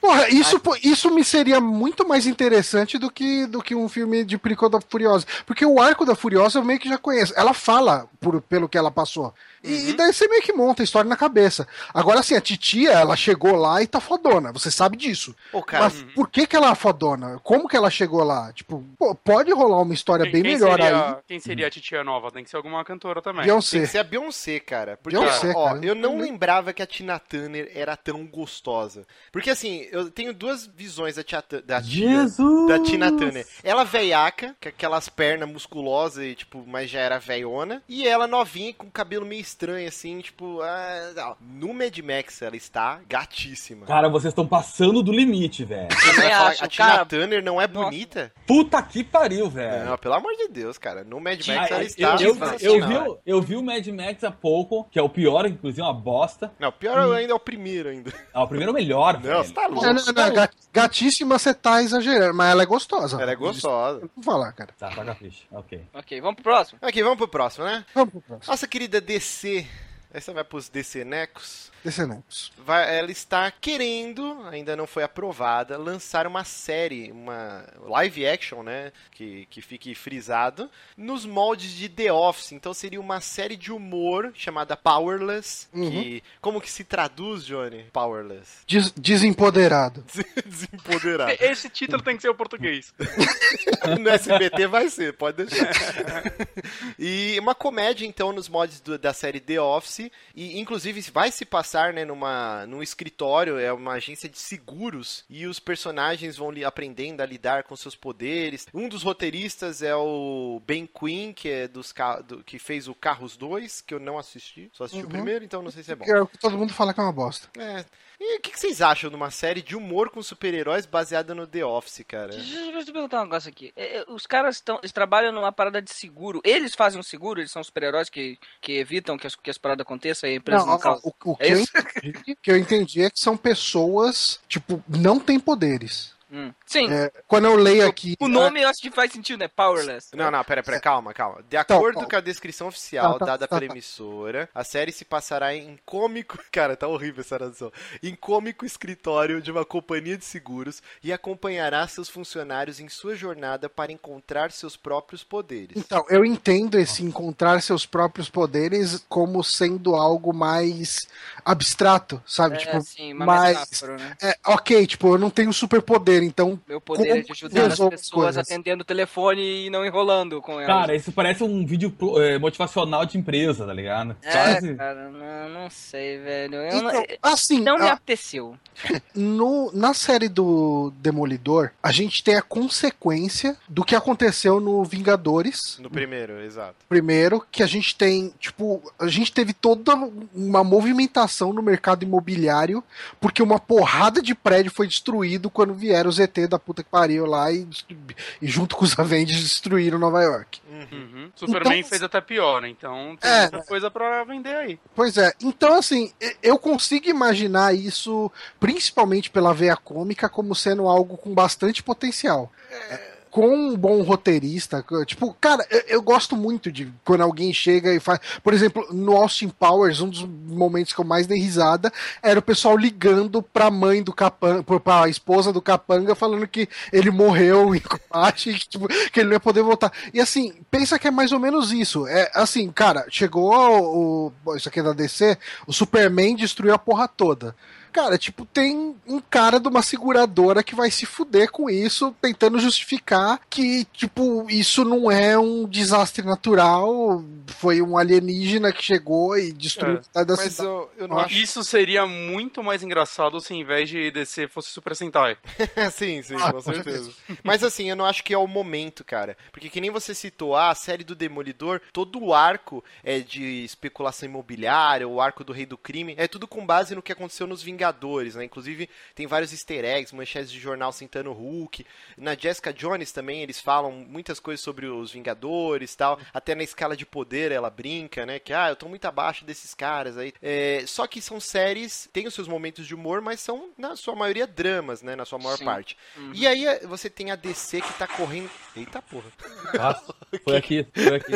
Porra, isso, isso me seria muito mais interessante do que, do que um filme de Perico da Furiosa. Porque o arco da Furiosa eu meio que já conheço. Ela fala por, pelo que ela passou. E, e daí você meio que monta a história na cabeça. Agora, assim, a titia, ela chegou lá e tá fodona. Você sabe disso. Pô, cara, Mas por que que ela é fodona? Como que ela chegou lá? Tipo, pô, pode rolar uma história bem melhor seria, aí. Quem seria a titia nova? Tem que ser alguma cantora também. tem Beyoncé. que ser a Beyoncé, cara. Porque, Beyoncé, ó, cara. eu não Também. lembrava que a Tina Turner era tão gostosa. Porque, assim, eu tenho duas visões da tia, da tia, Jesus! da Tina Turner. Ela veiaca, com aquelas pernas musculosas e, tipo, mas já era veiona. E ela novinha, com cabelo meio estranho, assim, tipo... ah, no Mad Max ela está gatíssima. Cara, vocês estão passando do limite, velho. A Tina cara. Turner não é Nossa. bonita? Puta que pariu, velho. Não, pelo amor de Deus, cara. No Mad Ah, Max ela eu, está eu, eu, sensacional. vi, o- eu vi o Mad Max há pouco, que é o pior, inclusive uma bosta. Não, pior ainda é o primeiro ainda. Ah, o primeiro é o melhor, Não, velho. você tá louco. Não, não, não, gat- gatíssima você tá exagerando, mas ela é gostosa. Ela é gostosa. Vou falar, cara. Tá, tá a ficha. Ok. Ok, vamos pro próximo. Aqui, vamos pro próximo, né? Vamos pro próximo. Nossa querida DC. Essa vai pros DC Necos. Descendentes. Vai, ela está querendo, ainda não foi aprovada, lançar uma série, uma live action, né? Que, que fique frisado, nos moldes de The Office. Então seria uma série de humor chamada Powerless. Que, como que se traduz, Johnny? Powerless. Des- desempoderado. Desempoderado. Esse título tem que ser o português. no SBT vai ser, pode deixar. e uma comédia, então, nos mods do- da série The Office. E, inclusive, vai se passar, né, numa, num escritório, é uma agência de seguros. E os personagens vão aprendendo a lidar com seus poderes. Um dos roteiristas é o Ben Quinn, que, é dos, do- que fez o Carros 2, que eu não assisti. Só assisti o Uhum. primeiro, então não sei se é bom. É o todo mundo fala que é uma bosta. É. E o que, que vocês acham de uma série de humor com super-heróis baseada no The Office, cara? Deixa eu deixa eu te perguntar um negócio aqui. É, é, Os caras estão. Eles trabalham numa parada de seguro. Eles fazem um seguro, eles são super-heróis que, que evitam que as, que as paradas aconteçam e a empresa Não, não, causa. o, o que, É eu isso? entendi, que eu entendi é que são pessoas, tipo, não têm poderes. Hum. Sim. É, quando eu leio aqui. O nome eu acho que faz sentido, né? Powerless. Não, não, pera, pera, calma, calma. De Então, acordo ó. com a descrição oficial Tá, tá, dada tá, pela tá. emissora, a série se passará em cômico. Cara, tá horrível essa tradução. Em cômico escritório de uma companhia de seguros e acompanhará seus funcionários em sua jornada para encontrar seus próprios poderes. Então, eu entendo esse encontrar seus próprios poderes como sendo algo mais abstrato, sabe? É, tipo, sim, uma mais. metáfora, né? É, ok, tipo, eu não tenho superpoder, então. Meu poder é de ajudar as pessoas coisas? atendendo o telefone e não enrolando com elas. Cara, isso parece um vídeo é, motivacional de empresa, tá ligado? é, Quase. cara, não, não sei, velho. Eu não, Então, assim, não me a- apeteceu. no, na série do Demolidor, a gente tem a consequência do que aconteceu no Vingadores. No primeiro, exato. Primeiro, que a gente tem, tipo, a gente teve toda uma movimentação no mercado imobiliário, porque uma porrada de prédio foi destruído quando vieram os ET da puta que pariu lá e, e junto com os Avengers destruíram Nova York. Uhum. Superman Então- fez até pior, então tem É. muita coisa pra vender aí. Pois é, então assim, eu consigo imaginar isso, principalmente pela veia cômica, como sendo algo com bastante potencial. Com um bom roteirista, tipo, cara, eu, eu, gosto muito de quando alguém chega e faz. Por exemplo, no Austin Powers, um dos momentos que eu mais dei risada era o pessoal ligando pra mãe do Capanga, pra esposa do Capanga, falando que ele morreu em combate e tipo, que ele não ia poder voltar. E assim, pensa que é mais ou menos isso. É assim, cara, chegou o. Isso aqui é da DC, o Superman destruiu a porra toda. Cara, tipo, tem um cara de uma seguradora que vai se fuder com isso, tentando justificar que, tipo, isso não é um desastre natural, foi um alienígena que chegou e destruiu é, da mas eu, eu não acho... Isso seria muito mais engraçado se, ao invés de DC, fosse Super Sentai. sim, sim, com certeza. mas assim, eu não acho que é o momento, cara. Porque que nem você citou, ah, a série do Demolidor, todo o arco é de especulação imobiliária, o arco do Rei do Crime, é tudo com base no que aconteceu nos Vingadores Vingadores, né? Inclusive tem vários easter eggs, manchetes de jornal citando o Hulk. Na Jessica Jones também eles falam muitas coisas sobre os Vingadores tal. Até na escala de poder ela brinca, né? Que, ah, eu tô muito abaixo desses caras aí. É, só que são séries, tem os seus momentos de humor, mas são, na sua maioria, dramas, né? Na sua maior Sim. parte. Uhum. E aí é, você tem a DC que tá correndo... Eita porra. Nossa, foi aqui, foi aqui.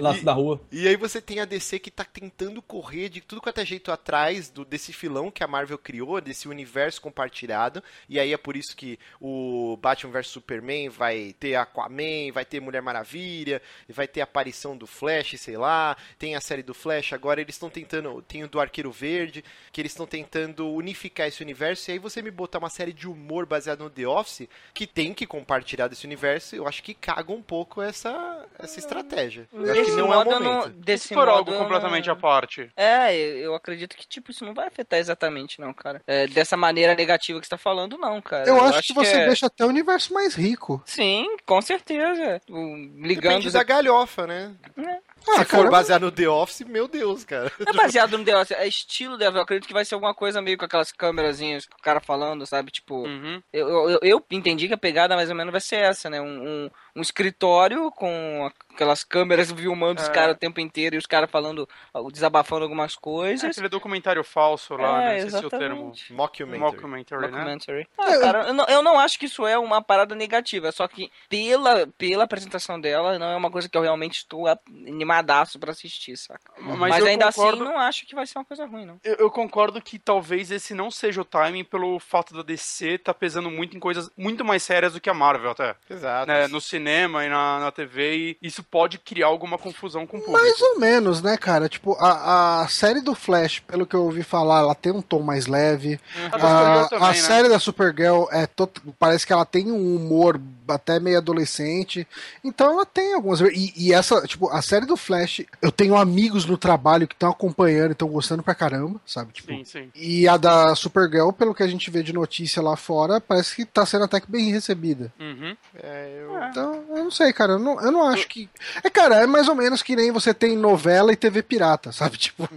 Lá da rua. E aí você tem a DC que tá tentando correr de tudo quanto é jeito atrás do, desse filão que a Marvel criou, desse universo compartilhado. E aí é por isso que o Batman vs Superman vai ter Aquaman, vai ter Mulher Maravilha, vai ter a aparição do Flash, sei lá. Tem a série do Flash, agora eles estão tentando. Tem o do Arqueiro Verde, que eles estão tentando unificar esse universo. E aí você me botar uma série de humor baseada no The Office, que tem que compartilhar desse universo, eu acho que caga um pouco essa, essa estratégia. Eu acho que não é o momento. Não, desse por algo completamente à parte. É, eu acredito que tipo isso não vai afetar exatamente, não cara. É, dessa maneira negativa que você tá falando, não, cara. Eu, eu acho, acho, que você que é... deixa até o universo mais rico. Sim, com certeza. Ligando. Depende da galhofa, né? É. Ah, Se for baseado no The Office, meu Deus, cara. Não é baseado no The Office, é estilo The Office. Eu acredito que vai ser alguma coisa meio com aquelas câmerazinhas, o cara falando, sabe? Tipo, uhum. eu, eu, eu, entendi que a pegada mais ou menos vai ser essa, né? Um, um, um escritório com aquelas câmeras filmando é. os caras o tempo inteiro e os caras falando, desabafando algumas coisas. É aquele documentário falso lá, é, né? Esse é o termo. Mockumentary. Mockumentary, né? Mockumentary. Ah, cara, eu não, eu não acho que isso é uma parada negativa, só que pela, pela apresentação dela, não é uma coisa que eu realmente estou animadaço pra assistir, saca? Mas, Mas ainda assim, concordo... assim, não acho que vai ser uma coisa ruim, não. Eu, eu, concordo que talvez esse não seja o timing pelo fato da DC tá pesando muito em coisas muito mais sérias do que a Marvel, até. Exato. Né? No cinema e na, na TV, e isso pode criar alguma confusão com o público. Mais ou menos, né, cara? Tipo, a, a série do Flash, pelo que eu ouvi falar, ela tem um tom mais leve. Uhum. A, a, também, a né? série da Supergirl é tot... parece que ela tem um humor até meio adolescente. Então ela tem algumas. E, e, essa, tipo, a série do Flash, eu tenho amigos no trabalho que estão acompanhando e estão gostando pra caramba, sabe? Tipo, sim, sim. E a da Supergirl, pelo que a gente vê de notícia lá fora, parece que tá sendo até que bem recebida. Uhum. É, eu... Então, eu não sei, cara. Eu não, eu não acho que. É, cara, é mais ou menos que nem você tem novela e TV pirata, sabe? Tipo.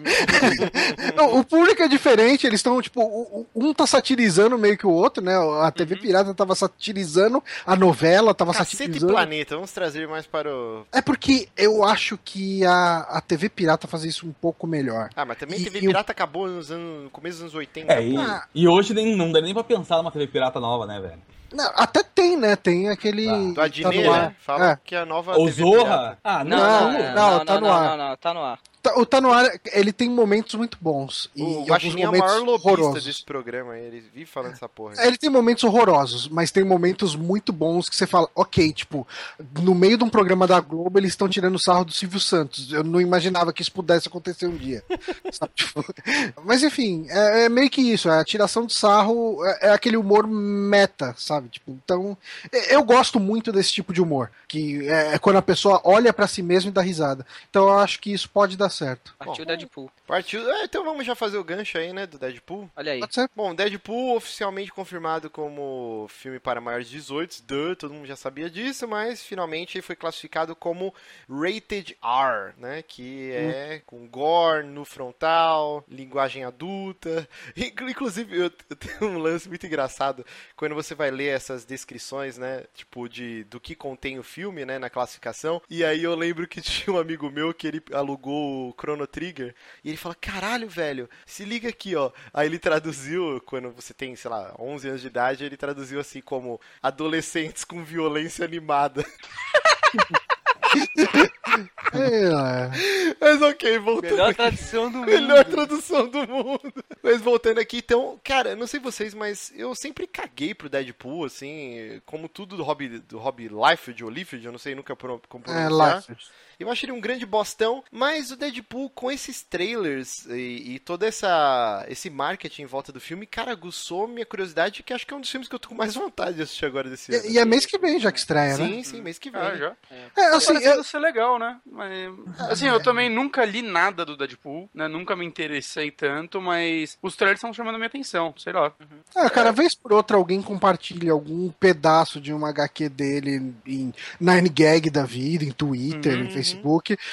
não, o público é diferente, eles estão, tipo, um tá satirizando meio que o outro, né? A TV uhum. pirata tava satirizando a novela tava Cacete satirizando. planeta, vamos trazer mais para o... É porque eu acho que a, a TV Pirata fazia isso um pouco melhor. Ah, mas também a TV Pirata eu... acabou nos anos, no começo dos anos 80. É, e, ah. e hoje nem, não dá nem pra pensar numa TV Pirata nova, né, velho? Não, até tem, né? Tem aquele. Ah, do Adnet, tá né? Fala é. que é a nova. O Zorra? Ah, não, não, não, não, não, tá no ar. Não, não, tá no ar. Tá, o Tá No Ar, ele tem momentos muito bons. E o Guaxinim é o maior lobista horrorosos. desse programa, ele vive falando essa porra. Ele tem momentos horrorosos, mas tem momentos muito bons que você fala, ok, tipo, no meio de um programa da Globo, eles estão tirando sarro do Silvio Santos. Eu não imaginava que isso pudesse acontecer um dia. tipo, mas enfim, é, é, meio que isso, a tiração de sarro é, é, aquele humor meta, sabe? Tipo, então, é, eu gosto muito desse tipo de humor, que é, é quando a pessoa olha para si mesma e dá risada. Então eu acho que isso pode dar certo. Partiu Bom, Deadpool. Partiu. É, então vamos já fazer o gancho aí, né, do Deadpool. Olha aí. Bom, Deadpool oficialmente confirmado como filme para maiores de 18, duh, todo mundo já sabia disso, mas finalmente foi classificado como Rated R, né, que é hum. com gore no frontal, linguagem adulta. Inclusive, eu, eu tenho um lance muito engraçado quando você vai ler essas descrições, né, tipo de do que contém o filme, né, na classificação. E aí eu lembro que tinha um amigo meu que ele alugou do Chrono Trigger e ele fala: caralho, velho, se liga aqui, ó. Aí ele traduziu, quando você tem, sei lá, 11 anos de idade, ele traduziu assim como adolescentes com violência animada. É, Mas ok, voltando. Melhor aqui. tradução do mundo. Melhor tradução do mundo. Mas voltando aqui, então, cara, não sei vocês, mas eu sempre caguei pro Deadpool, assim, como tudo do Hobby, do hobby Liefeld ou Liefeld, eu não sei nunca como é, pronunciar. Life. Eu acho ele um grande bostão, mas o Deadpool com esses trailers e, e todo essa, esse marketing em volta do filme, cara, aguçou minha curiosidade, que acho que é um dos filmes que eu tô com mais vontade de assistir agora desse ano. E, e é mês que vem já que estreia, né? Sim, sim, mês que vem. Ah, já. É, assim, Parece eu- ser legal, né? Mas, assim, eu também nunca li nada do Deadpool, né? Nunca me interessei tanto, mas os trailers estão chamando a minha atenção, sei lá. Ah, cara, vez por outra alguém compartilha algum pedaço de uma HQ dele em 9gag da vida, em Twitter, Uhum, em Facebook,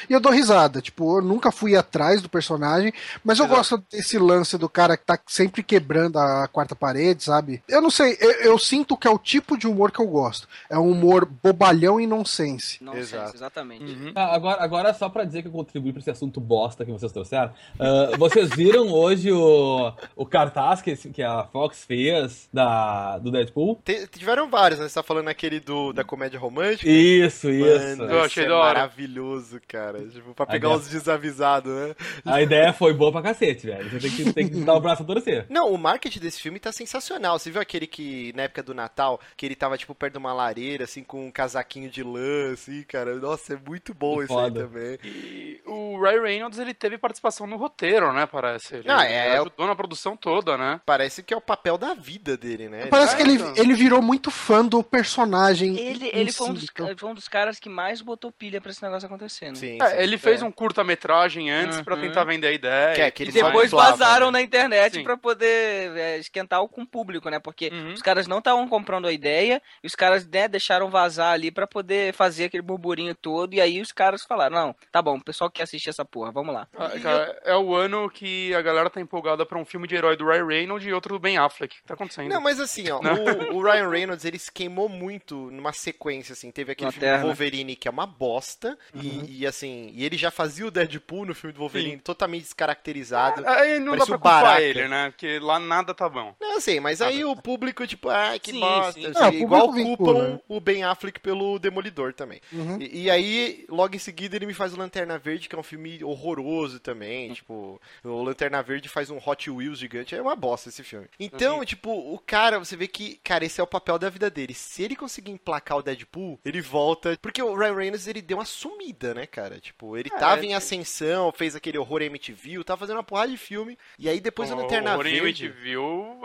e eu dou risada. Tipo, eu nunca fui atrás do personagem, mas eu Exato. gosto desse lance do cara que tá sempre quebrando a quarta parede, sabe? Eu não sei, eu, eu sinto que é o tipo de humor que eu gosto. É um humor bobalhão e nonsense. Não Exato. sei, exatamente. Uhum. Ah, agora, agora, só pra dizer que eu contribuí pra esse assunto bosta que vocês trouxeram, ah, vocês viram hoje o, o cartaz que, que a Fox fez da, do Deadpool? Te- tiveram vários, né? Você tá falando aquele do, da comédia romântica? Isso, isso. Mano, Eu achei é hora. Maravilhoso, cara. Tipo, pra pegar ideia- os desavisados, né? A ideia foi boa pra cacete, velho. Você tem que, tem que dar o braço a torcer. Não, o marketing desse filme tá sensacional. Você viu aquele que, na época do Natal, que ele tava, tipo, perto de uma lareira, assim, com um casaquinho de lã, assim, cara. Nossa, é muito bom isso aí também. E o Ray Reynolds, ele teve participação no roteiro, né? Parece. Ele, Ah, é, ele é o- ajudou na produção toda, né? Parece que é o papel da vida dele, né? Parece que ele, então. ele virou muito fã do personagem. Ele, em ele foi, um dos, então. foi um dos caras que mais botou pilha pra esse negócio acontecer, né? Sim, É, sim. ele fez um curta-metragem antes pra Uhum. tentar vender a ideia. Que é que E depois manipulava, vazaram né? na internet pra poder é, esquentar o com o público, né? Porque Uhum. os caras não estavam comprando a ideia e os caras né, deixaram vazar ali pra poder fazer aquele burburinho todo. E aí os caras falaram: Não, tá bom, o pessoal quer assistir essa porra, vamos lá. Ah, cara, é o ano que a galera tá empolgada pra um filme de herói do Ray Reynolds e outro do Ben Affleck. O que tá acontecendo? Não, mas assim, ó, o, o Ryan Reynolds, ele se queimou muito numa sequência, assim, teve aquele filme né? Wolverine, que é uma bosta, e, e, assim, e ele já fazia o Deadpool no filme do Wolverine, totalmente descaracterizado. Aí não dá pra o culpar ele, né? Porque lá nada tá bom. Não, sei, mas aí o público, tipo, ai, que Sim, bosta. sim. assim, Ah, o igual culpam vincula. o Ben Affleck pelo Demolidor também. Uhum. E, e aí, logo em seguida, ele me faz o Lanterna Verde, que é um filme horroroso também. Tipo, o Lanterna Verde faz um Hot Wheels gigante. É uma bosta esse filme. Então, tipo, o cara, você vê que, cara, esse é o papel da vida dele. Se ele conseguir emplacar o Deadpool, ele volta. Porque o Ryan Reynolds, ele deu uma sumida, né, cara? Tipo, ele tava em ascensão, fez aquele horror MTV, tava fazendo uma porrada de filme. E aí, depois o Lanterna Horror Verde. viu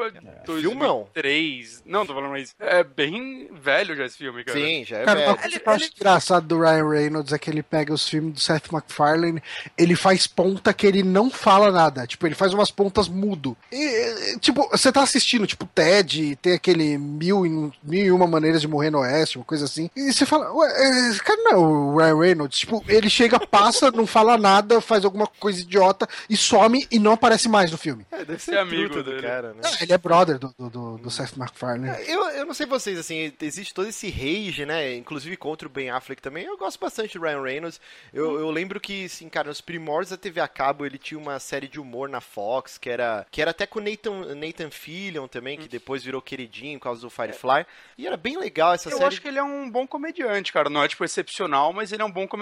Filmão. 2003. Não, tô falando, mas é bem velho já esse filme, cara. Sim, já é Cara, velho. coisa que eu acho engraçado do Ryan Reynolds é que ele pega os filmes do Seth MacFarlane, ele faz ponta que ele não fala nada. Tipo, ele faz umas pontas mudo. E, tipo, você tá assistindo, tipo, Ted, tem aquele mil e, mil e uma maneiras de morrer no Oeste, uma coisa assim. E você fala, ué, esse cara não é o Ryan Reynolds. Tipo, ele chega, passa, não fala nada, faz alguma coisa idiota e some e não aparece mais no filme. É, deve ser ser amigo do dele. cara, né? Não, ele é brother do, do, do, do Seth MacFarlane. Eu, eu não sei vocês, assim, existe todo esse rage, né? Inclusive contra o Ben Affleck também. Eu gosto bastante do Ryan Reynolds. Eu, eu lembro que, assim, cara, nos primórdios da TV a cabo, ele tinha uma série de humor na Fox, que era, que era até com o Nathan, Nathan Fillion também, que depois virou queridinho por causa do Firefly. E era bem legal essa Eu série. acho que ele é um bom comediante, cara. Não é, tipo, excepcional, mas ele é um bom comediante.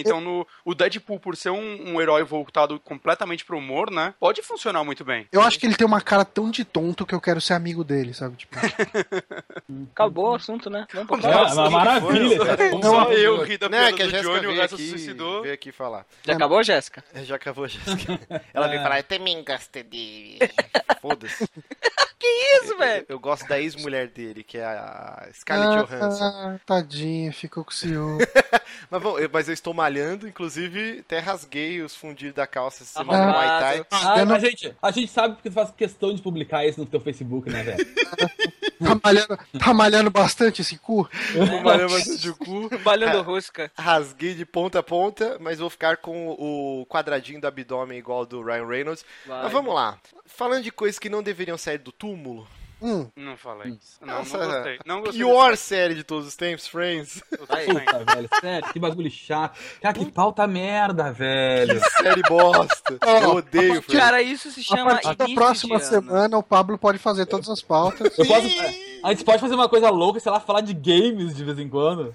Então, no, o Deadpool, por ser um, um herói voltado completamente pro humor, né? Pode funcionar muito bem. Eu acho que ele tem uma cara tão de tonto que eu quero ser amigo dele, sabe? Tipo, Acabou o assunto, né? Vamos pro É, próximo. uma maravilha. foi, cara. Só eu ri da Né, que a do Jéssica Johnny, o veio resto aqui, se suicidou. veio aqui falar. Já acabou, Jéssica? Já acabou, Jéssica. Ela veio falar, eu também gosto de... Foda-se. Que isso, velho? Eu gosto da ex-mulher dele, que é a Scarlett Johansson. ah, tadinha, ficou com ciúme. Mas, bom, eu, mas eu estou malhando, inclusive até rasguei os fundidos da calça essa semana Ah, no Muay Thai. Ah, Eu não- a, gente, a gente sabe porque tu faz questão de publicar isso no teu Facebook, né, velho? Tá malhando, tá malhando bastante esse cu? Tô malhando bastante o cu. Balhando rosca. Rasguei de ponta a ponta, mas vou ficar com o quadradinho do abdômen igual ao do Ryan Reynolds. Vai. Mas vamos lá. Falando de coisas que não deveriam sair do túmulo, Hum, Não fala isso. Não, Nossa, não gostei. Não gostei Pior série de todos os tempos, Friends. Puta, velho, sério, que bagulho chato. Cara, que pauta merda, velho. série bosta. Eu odeio Friends. Cara, isso se a chama partir da início próxima semana, o Pablo pode fazer todas as pautas. Eu posso, a gente pode fazer uma coisa louca, sei lá, falar de games de vez em quando.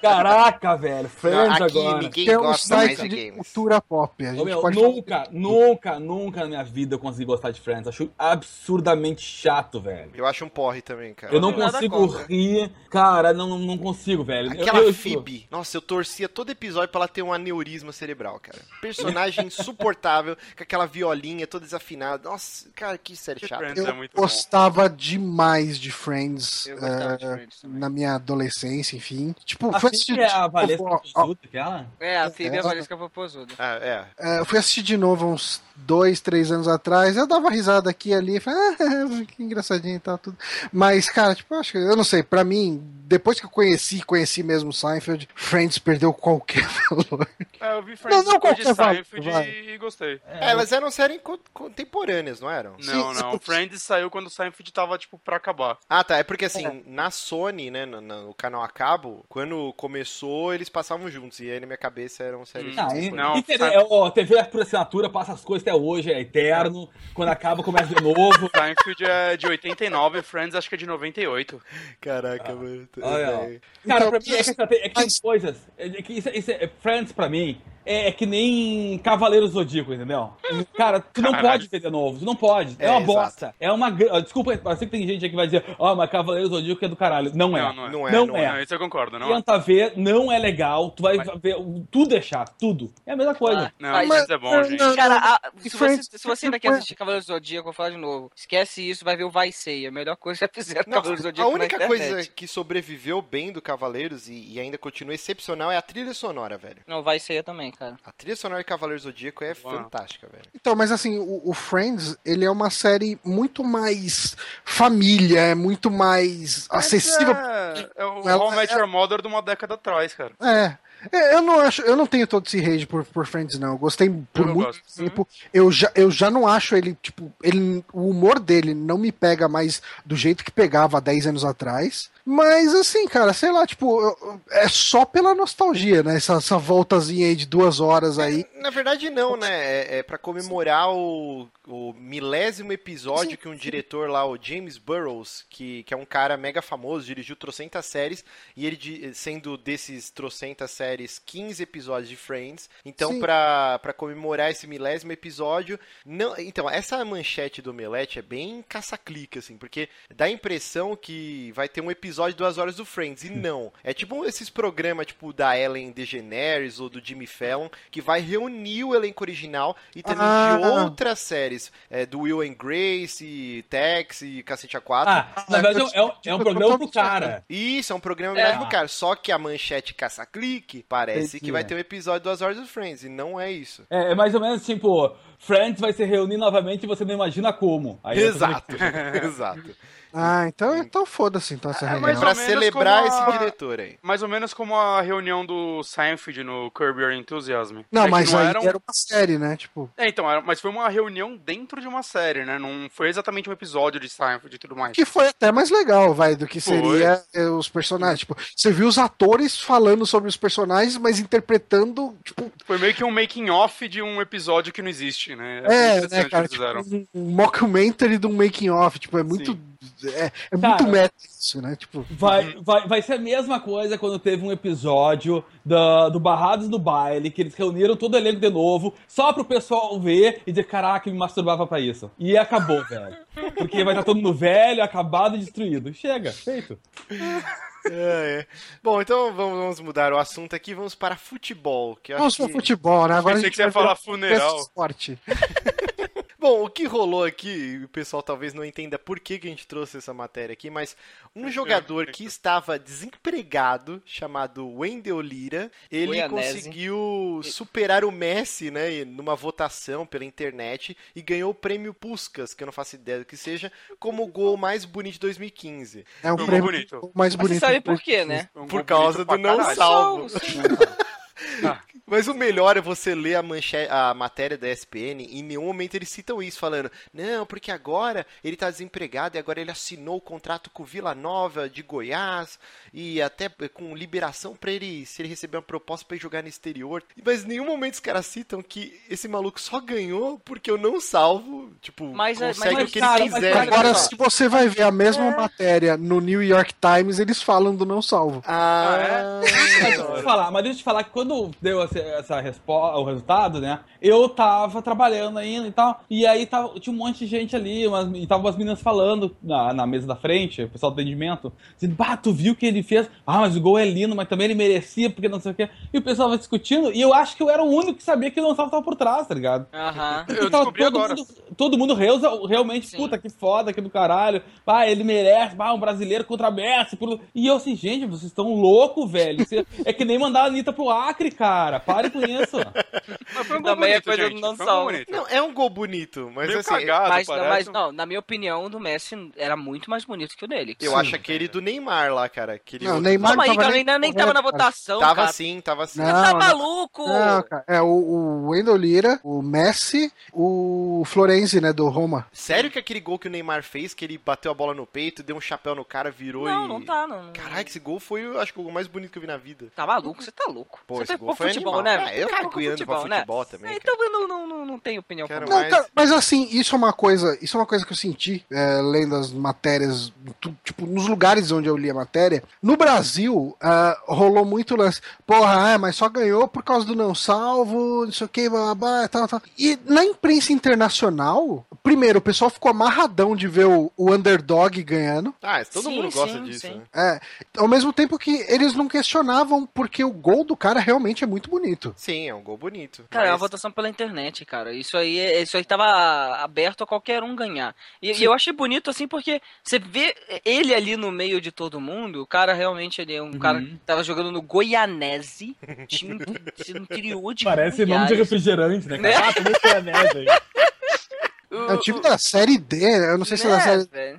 Caraca, velho, Friends Não, aqui agora. ninguém Que é um site de de games. cultura pop. A Ô, gente meu, pode nunca, nunca, nunca na minha vida eu consegui gostar de Friends. Acho absurdamente chato, velho. Eu acho um porre também, cara. Eu não consigo rir. Cara, não, não consigo, velho. Aquela eu- eu- Phoebe. Nossa, eu torcia todo episódio pra ela ter um aneurisma cerebral, cara. Personagem insuportável, com aquela violinha toda desafinada. Nossa, cara, que série chata. Friends Eu é muito bom. gostava demais de Friends Eu gostava de eh, Friends também. na minha adolescência, enfim. Tipo, A Phoebe assistir, é a de Valesca Popozuda, aquela? É, a Phoebe é a É. Valesca Popozuda. Ah, é. eh, fui assistir de novo uns dois, três anos atrás. Eu dava risada aqui e ali, falei, ah, que engraçadinho e tal, tudo. Mas, cara, tipo, eu acho que, eu não sei, pra mim, depois que eu conheci, conheci mesmo Seinfeld, Friends perdeu qualquer valor. É, eu vi Friends Não, não qualquer valor, Seinfeld vai. e gostei. É, elas eram séries co- contemporâneas, não eram? Não, Sim, não. sim. Friends saiu quando o Seinfeld tava, tipo, pra acabar. Ah, tá. É porque assim, na Sony, né, no, no canal a cabo, quando começou, eles passavam juntos. E aí na minha cabeça eram séries. Hum. Ah, e, Não, e TV, é, ó, TV por assinatura passa as coisas até hoje, é eterno. Quando acaba, começa de novo. Seinfeld é de 89, Friends acho que é de 98. Caraca, mano. Olha, ó. É. Cara, Então, pra mim é que, é que tem coisas. É que isso, isso é, Friends, pra mim, é, é que nem Cavaleiro Zodíaco, entendeu? Cara, tu não Caralho. pode ver de novo, tu não pode. É, É, uma exato. bosta. É uma. gr- ah, Desculpa, eu sei que tem gente aí que vai dizer, ó, mas Cavaleiro Zodíaco é do caralho. Não é. Não, não é. Não é, Não não é. é. Não, isso eu concordo, não é? Tenta ver, não é legal. Tu vai Mas- ver. Tudo é chato, tudo. É a mesma coisa. Não, Mas- Friends é bom, gente. Cara, a- se, você, se você ainda quer assistir Cavaleiros do Zodíaco, eu vou falar de novo. Esquece isso, vai ver o Vai Ser. A melhor coisa que já fizeram Não, Cavaleiros do a Zodíaco na única internet. coisa que sobreviveu bem do Cavaleiros e, e ainda continua excepcional é a trilha sonora, velho. Não, Vai Ser também, cara. A trilha sonora de Cavaleiros do Zodíaco é Uau. fantástica, velho. Então, mas assim, o, o Friends, ele é uma série muito mais família, é muito mais acessível. É, é o Ela- How I Met Your Mother de uma década atrás, cara. É. É, Eu não acho, eu não tenho todo esse rage por, por Friends, não. Eu gostei por Eu muito gosto. tempo. Eu já, eu já não acho ele, tipo, ele, o humor dele não me pega mais do jeito que pegava há 10 anos atrás. Mas assim, cara, sei lá, tipo, eu- é só pela nostalgia, né? Essa, essa voltazinha aí de duas horas aí. Na verdade, não, né? É, é para comemorar o, o milésimo episódio que um diretor lá, o James Burrows, que, que é um cara mega famoso, dirigiu trocentas séries, e ele, sendo desses trocentas séries, 15 episódios de Friends. Então, pra comemorar esse milésimo episódio. não Então, essa manchete do Melete é bem caça-clica, assim, porque dá a impressão que vai ter um episódio de duas horas do Friends, e não. É tipo esses programas, tipo, da Ellen DeGeneres ou do Jimmy Fallon, que vai reunir o elenco original e também Ah. de outras séries, é, do Will and Grace, e Tex e Cacete A4. Ah, na verdade é, um- é um programa pro cara. Isso, é um programa É. mesmo, cara. Só que a manchete caça-clique parece Entendi. que vai ter um episódio de duas horas do Friends, e não é isso. É, é mais ou menos tipo, Friends vai se reunir novamente e você não imagina como. Aí Exato, exato. Ah, então, então foda-se, então essa É, reunião. ou Pra celebrar a- esse diretor aí. Mais ou menos como a reunião do Seinfeld no Curb Your Enthusiasm. Não, É mas aí era um- era uma série, né? Tipo, É, então, era- mas foi uma reunião dentro de uma série, né? Não foi exatamente um episódio de Seinfeld e tudo mais. que foi até mais legal, vai, do que Foi. seria eh, os personagens. Tipo, você viu os atores falando sobre os personagens, mas interpretando, tipo, Foi meio que um making off de um episódio que não existe, né? é, interessante né, que cara? eles fizeram. Tipo, um, um mockumentary de um making off, tipo, é muito. É, é muito Cara, meta isso, né? Tipo, Vai, vai, vai ser a mesma coisa quando teve um episódio da, do Barrados do Baile, que eles reuniram todo o elenco de novo, só pro pessoal ver e dizer, caraca, eu me masturbava pra isso. E acabou, velho. Porque vai estar todo mundo velho, acabado e destruído. Chega, feito. É, é. Bom, então vamos, vamos mudar o assunto aqui, vamos para futebol. Que eu vamos acho pro que... futebol, né? Agora a Pensei gente que você ia vai falar funeral. esporte. Bom, o que rolou aqui, e o pessoal talvez não entenda por que, que a gente trouxe essa matéria aqui, mas um jogador que estava desempregado, chamado Wendel Lira, ele Goianese. conseguiu superar o Messi, né, numa votação pela internet e ganhou o prêmio Puskas, que eu não faço ideia do que seja, como o gol mais bonito de 2015. É um Foi prêmio bonito. mais Mas bonito. você sabe por quê, né? Um Por causa do não salvo. Mas o melhor é você ler a, manche... a matéria da ESPN e em nenhum momento eles citam isso, falando, não, porque agora ele tá desempregado e agora ele assinou o contrato com o Vila Nova de Goiás e até com liberação pra ele, se ele receber uma proposta pra ir jogar no exterior. Mas em nenhum momento os caras citam que esse maluco só ganhou porque eu não salvo, tipo, Mas, é- consegue mas, o que cara, ele quiser. Agora, se você vai ver a mesma É. matéria no New York Times, eles falam do não salvo. Ah, Mas deixa eu te falar, mas deixa eu te falar que quando deu essa, essa resposta, o resultado, né? Eu tava trabalhando ainda e tal. E aí tava, tinha um monte de gente ali, umas, e tava umas meninas falando na, na mesa da frente, o pessoal do atendimento, dizendo, bah, tu viu o que ele fez? Ah, mas o gol é lindo, mas também ele merecia, porque não sei o quê. E o pessoal vai discutindo, e eu acho que eu era o único que sabia que o não salvo tava por trás, tá ligado? Aham. Porque Eu tava descobri todo agora. Mundo, todo mundo reusa, realmente, Sim. puta, que foda, que do caralho. Ah, ele merece, ah, um brasileiro contra Messi. Por... E eu assim, gente, vocês estão loucos, velho. É que nem mandar a Anitta pro Acre, cara. Pare com isso. Mas foi um gol Também é bonito, coisa gente. do não foi um gol salvo. bonito. não, é um gol bonito, mas Meio assim, cagado, Mas, não, parece. mas não, na minha opinião, o do Messi era muito mais bonito que o dele. eu acho aquele do Neymar lá, cara. Aquele Não, o outro- Neymar Calma aí, cara, nem ainda nem tava na votação, Tava cara. assim, tava assim. Não, Você tá não. maluco? Não, cara, é o, o Wendell Lira, o Messi, o Florenzi, né, do Roma. Sério que aquele gol que o Neymar fez, que ele bateu a bola no peito, deu um chapéu no cara, virou Não, e... não tá, não. não. Caraca, esse gol foi, eu acho que o gol mais bonito que eu vi na vida. Tá maluco? Você tá louco. Pô, você esse tá gol foi futebol, animal. Né? Ah, eu cago pouco indo pra futebol também, É, Então eu não, não, não, não tenho opinião Quero. Não, Mas- cara, mas assim, isso é uma coisa, isso é uma coisa que eu senti é, lendo as matérias, tu- tipo, nos lugares onde eu li a matéria. No Brasil, ah, rolou muito lance. Porra, é, mas só ganhou por causa do não salvo, não sei o que, blá, blá, blá, tal, tal. E na imprensa internacional, primeiro, o pessoal ficou amarradão de ver o, o underdog ganhando. Ah, todo Sim, mundo gosta sim, disso, sim. né? É, ao mesmo tempo que eles não questionavam porque o gol do cara realmente é muito bonito. Sim, é um gol bonito. Cara, é uma Mas- votação pela internet, cara. Isso aí, é- isso aí tava aberto a qualquer um ganhar. E, e eu achei bonito assim porque você vê ele ali no meio de todo mundo, o cara realmente ele é um cara que tava jogando no Goianese, time do interior de Parece nome de Goiás. refrigerante, né? Né? cara? Ah, tomei maionese aí. É o time da série D, né? eu não sei se é da Né, série. velho?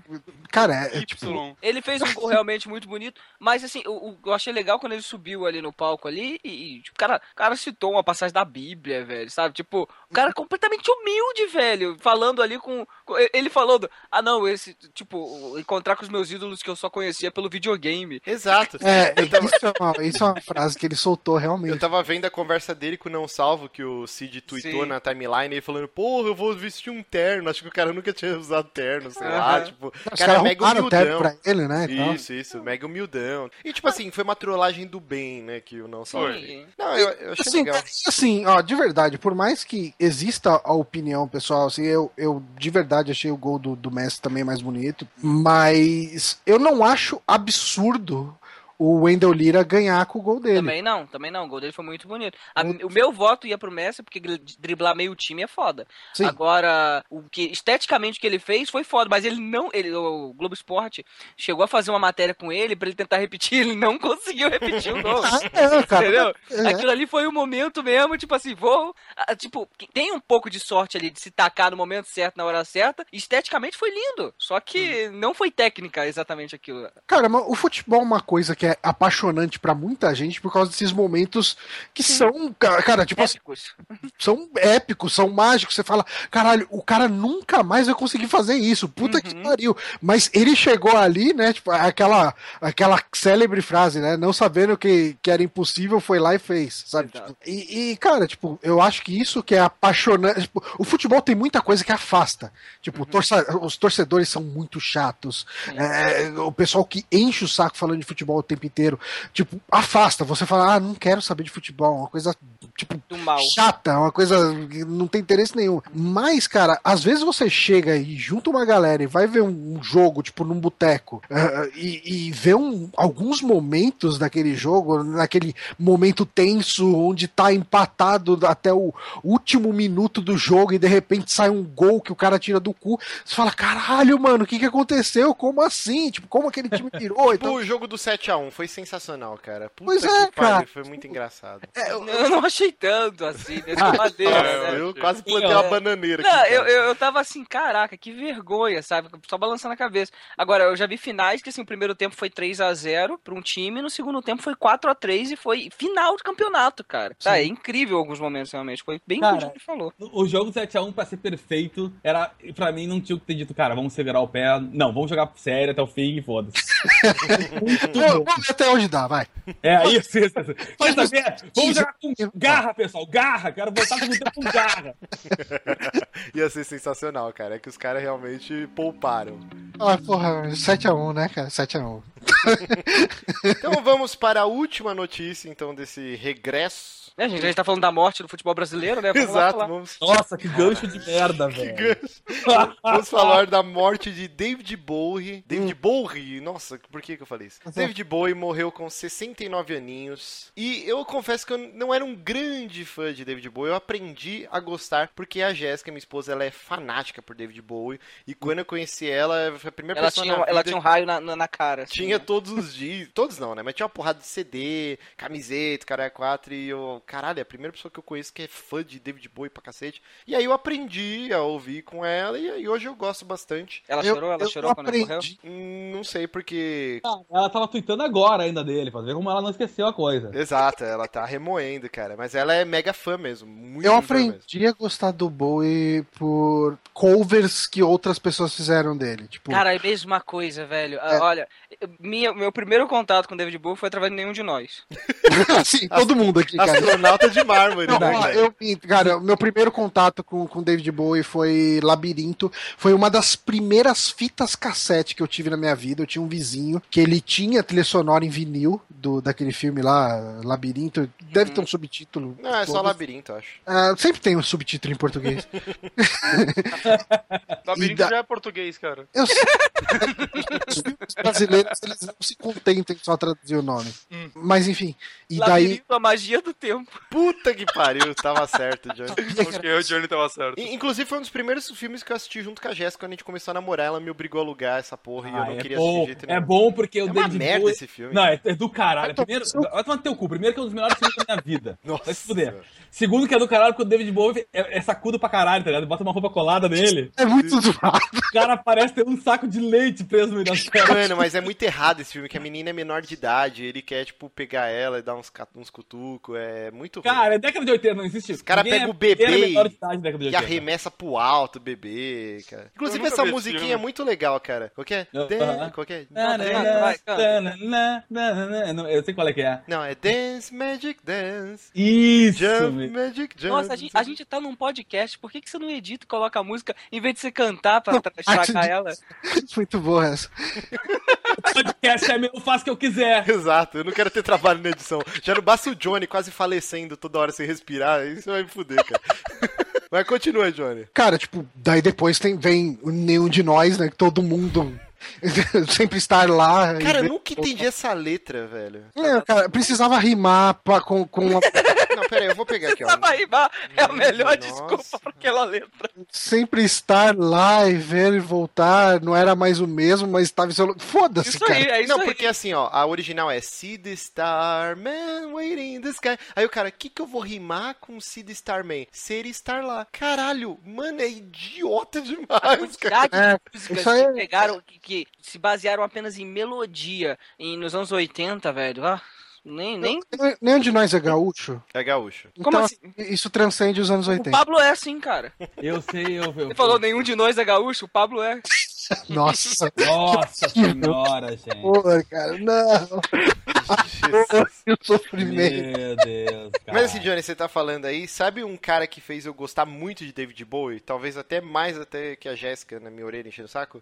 Cara, é, é tipo. Ele fez um gol realmente muito bonito, mas assim, o- eu achei legal quando ele subiu ali no palco ali e, e, tipo, o cara, cara citou uma passagem da Bíblia, velho, sabe? Tipo, o cara completamente humilde, velho, falando ali com, com- ele falando, ah não, esse, tipo, encontrar com os meus ídolos que eu só conhecia pelo videogame. Exato. É, Eu tava- isso, é uma, isso é uma frase que ele soltou Eu realmente. tava vendo a conversa dele com o Não Salvo, que o Cid tweetou Sim. na timeline, ele falando, porra, eu vou vestir um terno. Acho que o cara nunca tinha usado terno, sei lá, Aham. tipo, Os cara, mega humildão. pra ele, né? Isso, isso, mega humildão. E tipo assim, foi uma trollagem do bem, né, que o Não fez. Não, eu, eu achei Assim, legal. cara, assim, ó, de verdade, por mais que exista a opinião pessoal, assim, eu, eu de verdade achei o gol do, do Messi também mais bonito, mas eu não acho absurdo o Wendell Lira ganhar com o gol dele. Também não, também não, o gol dele foi muito bonito. A- o meu voto ia pro Messi porque driblar meio time é foda. Sim. Agora, o que esteticamente o que ele fez foi foda, mas ele não, ele, o Globo Esporte chegou a fazer uma matéria com ele pra ele tentar repetir, ele não conseguiu repetir o gol. Ah, é, cara. Entendeu? É. Aquilo ali foi o momento mesmo, tipo assim, vou. ah, Tipo, tem um pouco de sorte ali de se tacar no momento certo, na hora certa. Esteticamente foi lindo. Só que Hum. não foi técnica exatamente aquilo. Cara, mas o futebol é uma coisa que é apaixonante pra muita gente por causa desses momentos que são, ca- cara, tipo assim, Épicos. são épicos, são mágicos. Você fala, caralho, o cara nunca mais vai conseguir fazer isso. Puta que Uhum. pariu. Mas ele chegou ali, né? Tipo, aquela, aquela célebre frase, né? Não sabendo que, que era impossível, foi lá e fez, sabe? Tipo, e, e, cara, tipo, eu acho que isso que é apaixonante. Tipo, o futebol tem muita coisa que afasta. Tipo, torça- os torcedores são muito chatos. Sim. É, o pessoal que enche o saco falando de futebol tempo inteiro, tipo, afasta. Você fala, ah, não quero saber de futebol, uma coisa, tipo, Do mal. chata, uma coisa que não tem interesse nenhum. Mas, cara, às vezes você chega e junta uma galera e vai ver um, um jogo, tipo, num boteco, ah, e, e vê um, alguns momentos daquele jogo, naquele momento tenso, onde tá empatado até o último minuto do jogo e de repente sai um gol que o cara tira do cu, você fala, caralho, mano, o que que aconteceu? Como assim? Tipo, como aquele time virou? Tipo Então, o jogo do 7x1, 7x1 foi sensacional, cara. Puta Pois que é, pariu, cara. Foi muito engraçado. Eu não achei tanto assim, nessa madeira, É, né? eu quase plantei Sim, uma é. bananeira aqui. Não, eu, cara. eu, eu tava assim, caraca, que vergonha, sabe? Só balançando a cabeça. Agora, eu já vi finais que assim, o primeiro tempo foi 3 a 0 pra um time, no segundo tempo foi 4 a 3 e foi final de campeonato, cara. Tá, é incrível alguns momentos, realmente. Foi bem Cara, o que o falou. O jogo 7x1 pra ser perfeito, era, pra mim, não tinha que ter dito, cara, vamos segurar o pé. Não, vamos jogar sério até o fim e foda-se. Muito Vamos ver até onde dá, vai. É, isso, isso, isso. Quer Mas- saber? Vamos jogar com garra, pessoal. Garra, quero voltar com com garra. Ia ser sensacional, cara. É que os caras realmente pouparam. Ah, porra, 7x1, né, cara? 7x1. Então vamos para a última notícia, então, desse regresso. É, gente, a gente tá falando da morte do futebol brasileiro, né? Vamos Exato, vamos, Nossa, que gancho de merda, velho. vamos falar da morte de David Bowie. David Bowie? Nossa, por que, que eu falei isso? David Bowie morreu com 69 aninhos. E eu confesso que eu não era um grande fã de David Bowie. Eu aprendi a gostar porque a Jéssica, minha esposa, ela é fanática por David Bowie. E quando eu conheci ela, foi a primeira Ela pessoa tinha, na ela vida tinha um raio na, na, na cara. assim, Tinha né? todos os dias, todos não, né? Mas tinha uma porrada de CD, camiseta, cara 4 e eu, caralho, é a primeira pessoa que eu conheço que é fã de David Bowie pra cacete. E aí eu aprendi a ouvir com ela e aí hoje eu gosto bastante. Ela Eu- chorou, ela chorou quando ele morreu? aprendi. Hum, Não sei porque. Ela tava tweetando agora ainda dele, pra ver como ela não esqueceu a coisa. Exato, ela tá remoendo, cara. Mas ela é mega fã mesmo. Muito Eu fã mesmo. aprendi a gostar do Bowie por covers que outras pessoas fizeram dele. Tipo, Cara, é a mesma coisa, velho. Ah, Olha, minha, meu primeiro contato com o David Bowie foi através de nenhum de nós. assim, todo mundo aqui, cara. Astronauta de mármore, Não, né, eu, cara, o meu primeiro contato com, com David Bowie foi Labirinto. Foi uma das primeiras fitas cassete que eu tive na minha vida. Eu tinha um vizinho que ele tinha trilha sonora em vinil do, daquele filme lá, Labirinto. Deve ter um subtítulo. Não, é só Foda-se. labirinto, acho. Ah, sempre tem um subtítulo em português. Labirinto da- já é português, cara. Eu sei. Os filmes brasileiros, eles não se contentam em só traduzir o nome. Mas enfim. E daí. Labirinto, a magia do tempo. Puta que pariu, tava certo, Johnny. Acho que o Johnny tava certo. In- Inclusive, foi um dos primeiros filmes que eu assisti junto com a Jéssica quando a gente começou a namorar. Ela me obrigou a alugar essa porra e eu Ah, não é queria assistir de bom, jeito é bom porque É o uma David merda Bowie... esse filme. Não, é, é do caralho. Primeiro, vai tomar no teu cu. Primeiro que é um dos melhores filmes da minha vida. Nossa. Vai se fuder. Segundo que é do caralho porque o David Bowie é, é sacudo pra caralho, tá ligado? Bota uma roupa colada nele. É muito zoado. O cara parece ter um saco de leite preso no meio das pernas. Mano, mas é muito errado esse filme, que a menina é menor de idade, ele quer, tipo, pegar ela e dar uns, uns cutucos, é muito ruim. Cara, é década de 80, não existe. Os cara Ninguém pega é- o bebê é E 80. arremessa pro alto o bebê, cara. Inclusive, essa musiquinha é muito legal, cara. Qual que é? Qual que é? Eu sei qual é que é. Não, é Dance Magic Dance. Isso, Jump. Magic Jump. Nossa, a gente, a gente tá num podcast, por que, que você não edita e coloca a música em vez de você cantar pra tra- estragar ela? Muito boa essa. podcast é meu, eu faço o que eu quiser. Exato, eu não quero ter trabalho na edição. Já não basta o Johnny quase falecendo toda hora sem respirar, isso vai me fuder, cara. Mas continua, Johnny. Cara, tipo, daí depois tem, vem nenhum de nós, né? Todo mundo sempre estar lá. Cara, eu nunca entendi essa letra, velho. É, cara, precisava rimar pra, com, com a- Não, pera aí, eu vou pegar aqui, ó. Pra rimar é a melhor Nossa. desculpa pra aquela letra. sempre estar lá e ver e voltar. Não era mais o mesmo, mas estava em seu. Foda-se, Isso cara. aí, é isso Não, aí. porque assim, ó, a original é See the Star Man waiting in the sky. Aí o cara, o que que eu vou rimar com See the Star Man? Ser estar lá. Caralho, mano, é idiota demais, cara. É, de músicas isso aí que é- pegaram, que, que se basearam apenas em melodia em, nos anos 80, velho. Ah, nem, nem. Nem- Nenhum de nós é gaúcho. É gaúcho. Como Então, assim? Isso transcende os anos O 80. Pablo é assim, cara. Eu sei, eu. eu Ele falou, nenhum de nós é gaúcho, o Pablo é. Nossa, Nossa senhora, gente. porra, cara. Não. Jesus. Que sofrimento. Meu Deus, cara. Mas assim, Johnny, você tá falando aí, sabe um cara que fez eu gostar muito de David Bowie? Talvez até mais até que a Jéssica na minha orelha enchendo o saco?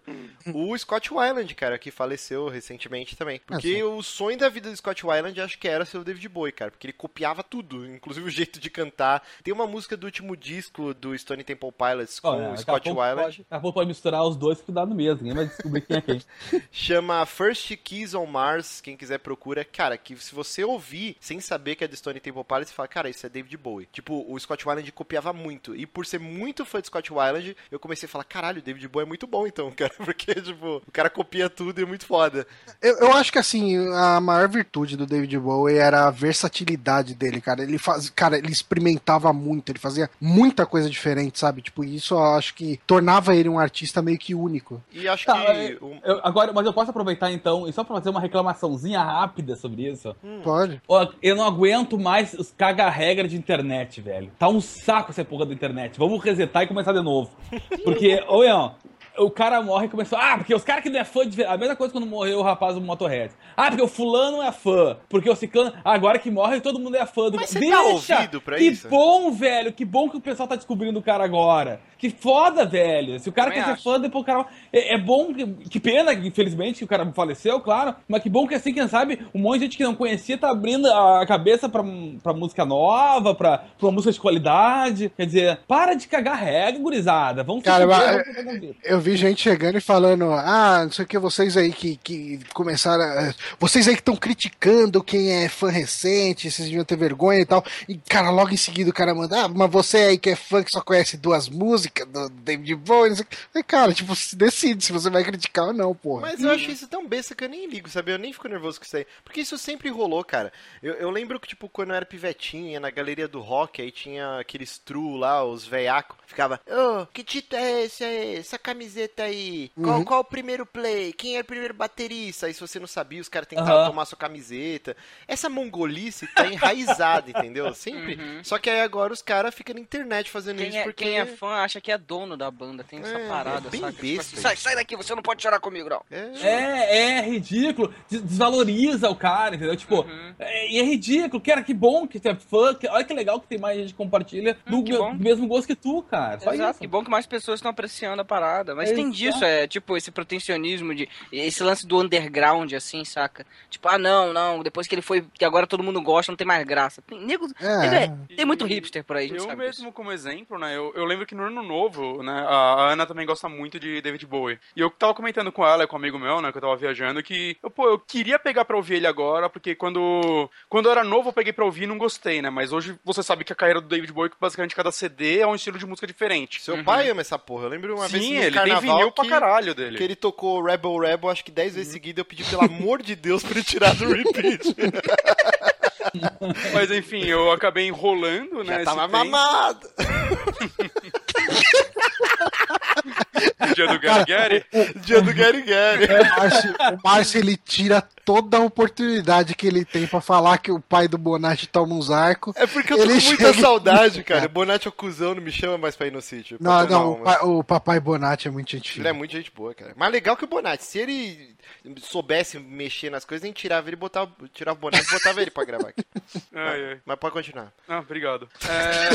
O Scott Weiland, cara, que faleceu recentemente também. Porque o sonho da vida do Scott Weiland acho que era ser o David Bowie, cara. Porque ele copiava tudo, inclusive o jeito de cantar. Tem uma música do último disco do Stone Temple Pilots com Olha, o daqui a Scott Weiland. Pode, daqui a pouco pode misturar os dois que dá no mesmo. Ninguém vai descobrir quem é quem. Chama First Kiss on Mars, quem quiser procura. cara, que se você ouvir sem saber que é do Stone Temple Pilots, você fala, cara, isso é David Bowie. Tipo, o Scott Weiland copiava muito. E por ser muito fã de Scott Weiland, eu comecei a falar, caralho, o David Bowie é muito bom então, cara. Porque, tipo, o cara copia tudo e é muito foda. Eu, eu acho que assim, a maior virtude do David Bowie era a versatilidade dele, cara. Ele faz, cara, ele experimentava muito, ele fazia muita coisa diferente, sabe? Tipo, isso eu acho que tornava ele um artista meio que único. E acho Tá, que. eu- o- eu- agora, mas eu posso aproveitar então, e só pra fazer uma reclamaçãozinha rápida sobre isso. Pode. Ó, eu não aguento mais os caga-regra de internet, velho. Tá um saco essa porra da internet. Vamos resetar e começar de novo. Porque, ô Ian, o cara morre e começou. Ah, porque os caras que não é fã de. ver-" A mesma coisa quando morreu o rapaz do Motorhead. Ah, porque o fulano é fã. Porque o ciclano. Agora que morre, todo mundo é fã do Mas você tá ouvido pra que isso? bom, velho. Que bom que o pessoal tá descobrindo o cara agora. Que foda, velho. Se o cara Também quer ser acho. fã, depois o cara. É, é bom, que, que pena, infelizmente, que o cara faleceu, claro. Mas que bom que assim, quem sabe, um monte de gente que não conhecia tá abrindo a cabeça pra, pra música nova, pra, pra uma música de qualidade. Quer dizer, para de cagar regra, gurizada. Vamos Cara, fuder, mas- Eu vi gente chegando e falando, ah, não sei o que, vocês aí que, que começaram. a- Vocês aí que estão criticando quem é fã recente, vocês deviam ter vergonha e tal. E, cara, logo em seguida o cara manda, ah, mas você aí que é fã que só conhece duas músicas do David Bowie. Aí, cara, tipo, se decide se você vai criticar ou não, porra. Mas eu acho isso tão besta que eu nem ligo, sabe? Eu nem fico nervoso com isso aí. Porque isso sempre rolou, cara. Eu, eu lembro que, tipo, quando eu era pivetinho, ia na galeria do rock, aí tinha aqueles true lá, os veiacos, ficava, ô, que título é esse aí? Essa camiseta aí? Qual, Uhum. qual o primeiro play? Quem é o primeiro baterista? Aí se você não sabia, os caras tentavam Aham. tomar sua camiseta. Essa mongolice tá enraizada, entendeu? Sempre. Só que aí agora os caras ficam na internet fazendo Quem isso é, porque... quem é fã acha que é dono da banda, tem essa É, parada, é bem saca? Tipo besta assim, sai, sai daqui, você não pode chorar comigo, não. É, É, é ridículo. Des- Desvaloriza o cara, entendeu? Tipo, Uhum. é, e é ridículo. Cara, que bom que você é fã. que- olha que legal que tem mais gente que compartilha do, Hum, bom. do mesmo gosto que tu, cara. Só Exato, isso. que bom que mais pessoas estão apreciando a parada. Mas tem Exato. disso, é tipo esse protecionismo de. Esse lance do underground, assim, saca? Tipo, ah, não, não, depois que ele foi. Que agora todo mundo gosta, não tem mais graça. Tem, nego, É. nego é- tem muito hipster por aí, Eu sabe mesmo, disso. como exemplo, né? Eu, eu lembro que no ano novo, né? A, Ana também gosta muito de David Bowie. E eu tava comentando com ela, com um amigo meu, né? Que eu tava viajando, que eu, pô, eu queria pegar pra ouvir ele agora, porque quando, quando eu era novo eu peguei pra ouvir e não gostei, né? Mas hoje você sabe que a carreira do David Bowie, que basicamente cada CD é um estilo de música diferente. Seu pai ama essa porra. Eu lembro uma vez Sim, no ele carnaval tem vinil que... pra caralho dele. Que ele tocou Rebel Rebel, acho que 10 vezes seguida. Eu pedi, pelo amor de Deus, pra ele tirar do repeat. Mas enfim, eu acabei enrolando, né? Já tava tempo. mamado. Dia do Gary Gary. Dia do Gary Gary. O Márcio, o Márcio, ele tira toda a oportunidade que ele tem pra falar que o pai do Bonatti toma uns arcos. É porque eu tô Ele com muita chega- saudade, cara. O Bonatti é o cuzão, não me chama mais pra ir no sítio. Não, não, o, pa- o papai Bonatti é muito gente Ele é muito gente boa, cara. Mais legal que o Bonatti. Se ele soubesse mexer nas coisas, nem tirava ele e botava, tirava o Bonatti e botava ele pra gravar aqui. Ai, ai. Mas pode continuar. Ah, obrigado. É...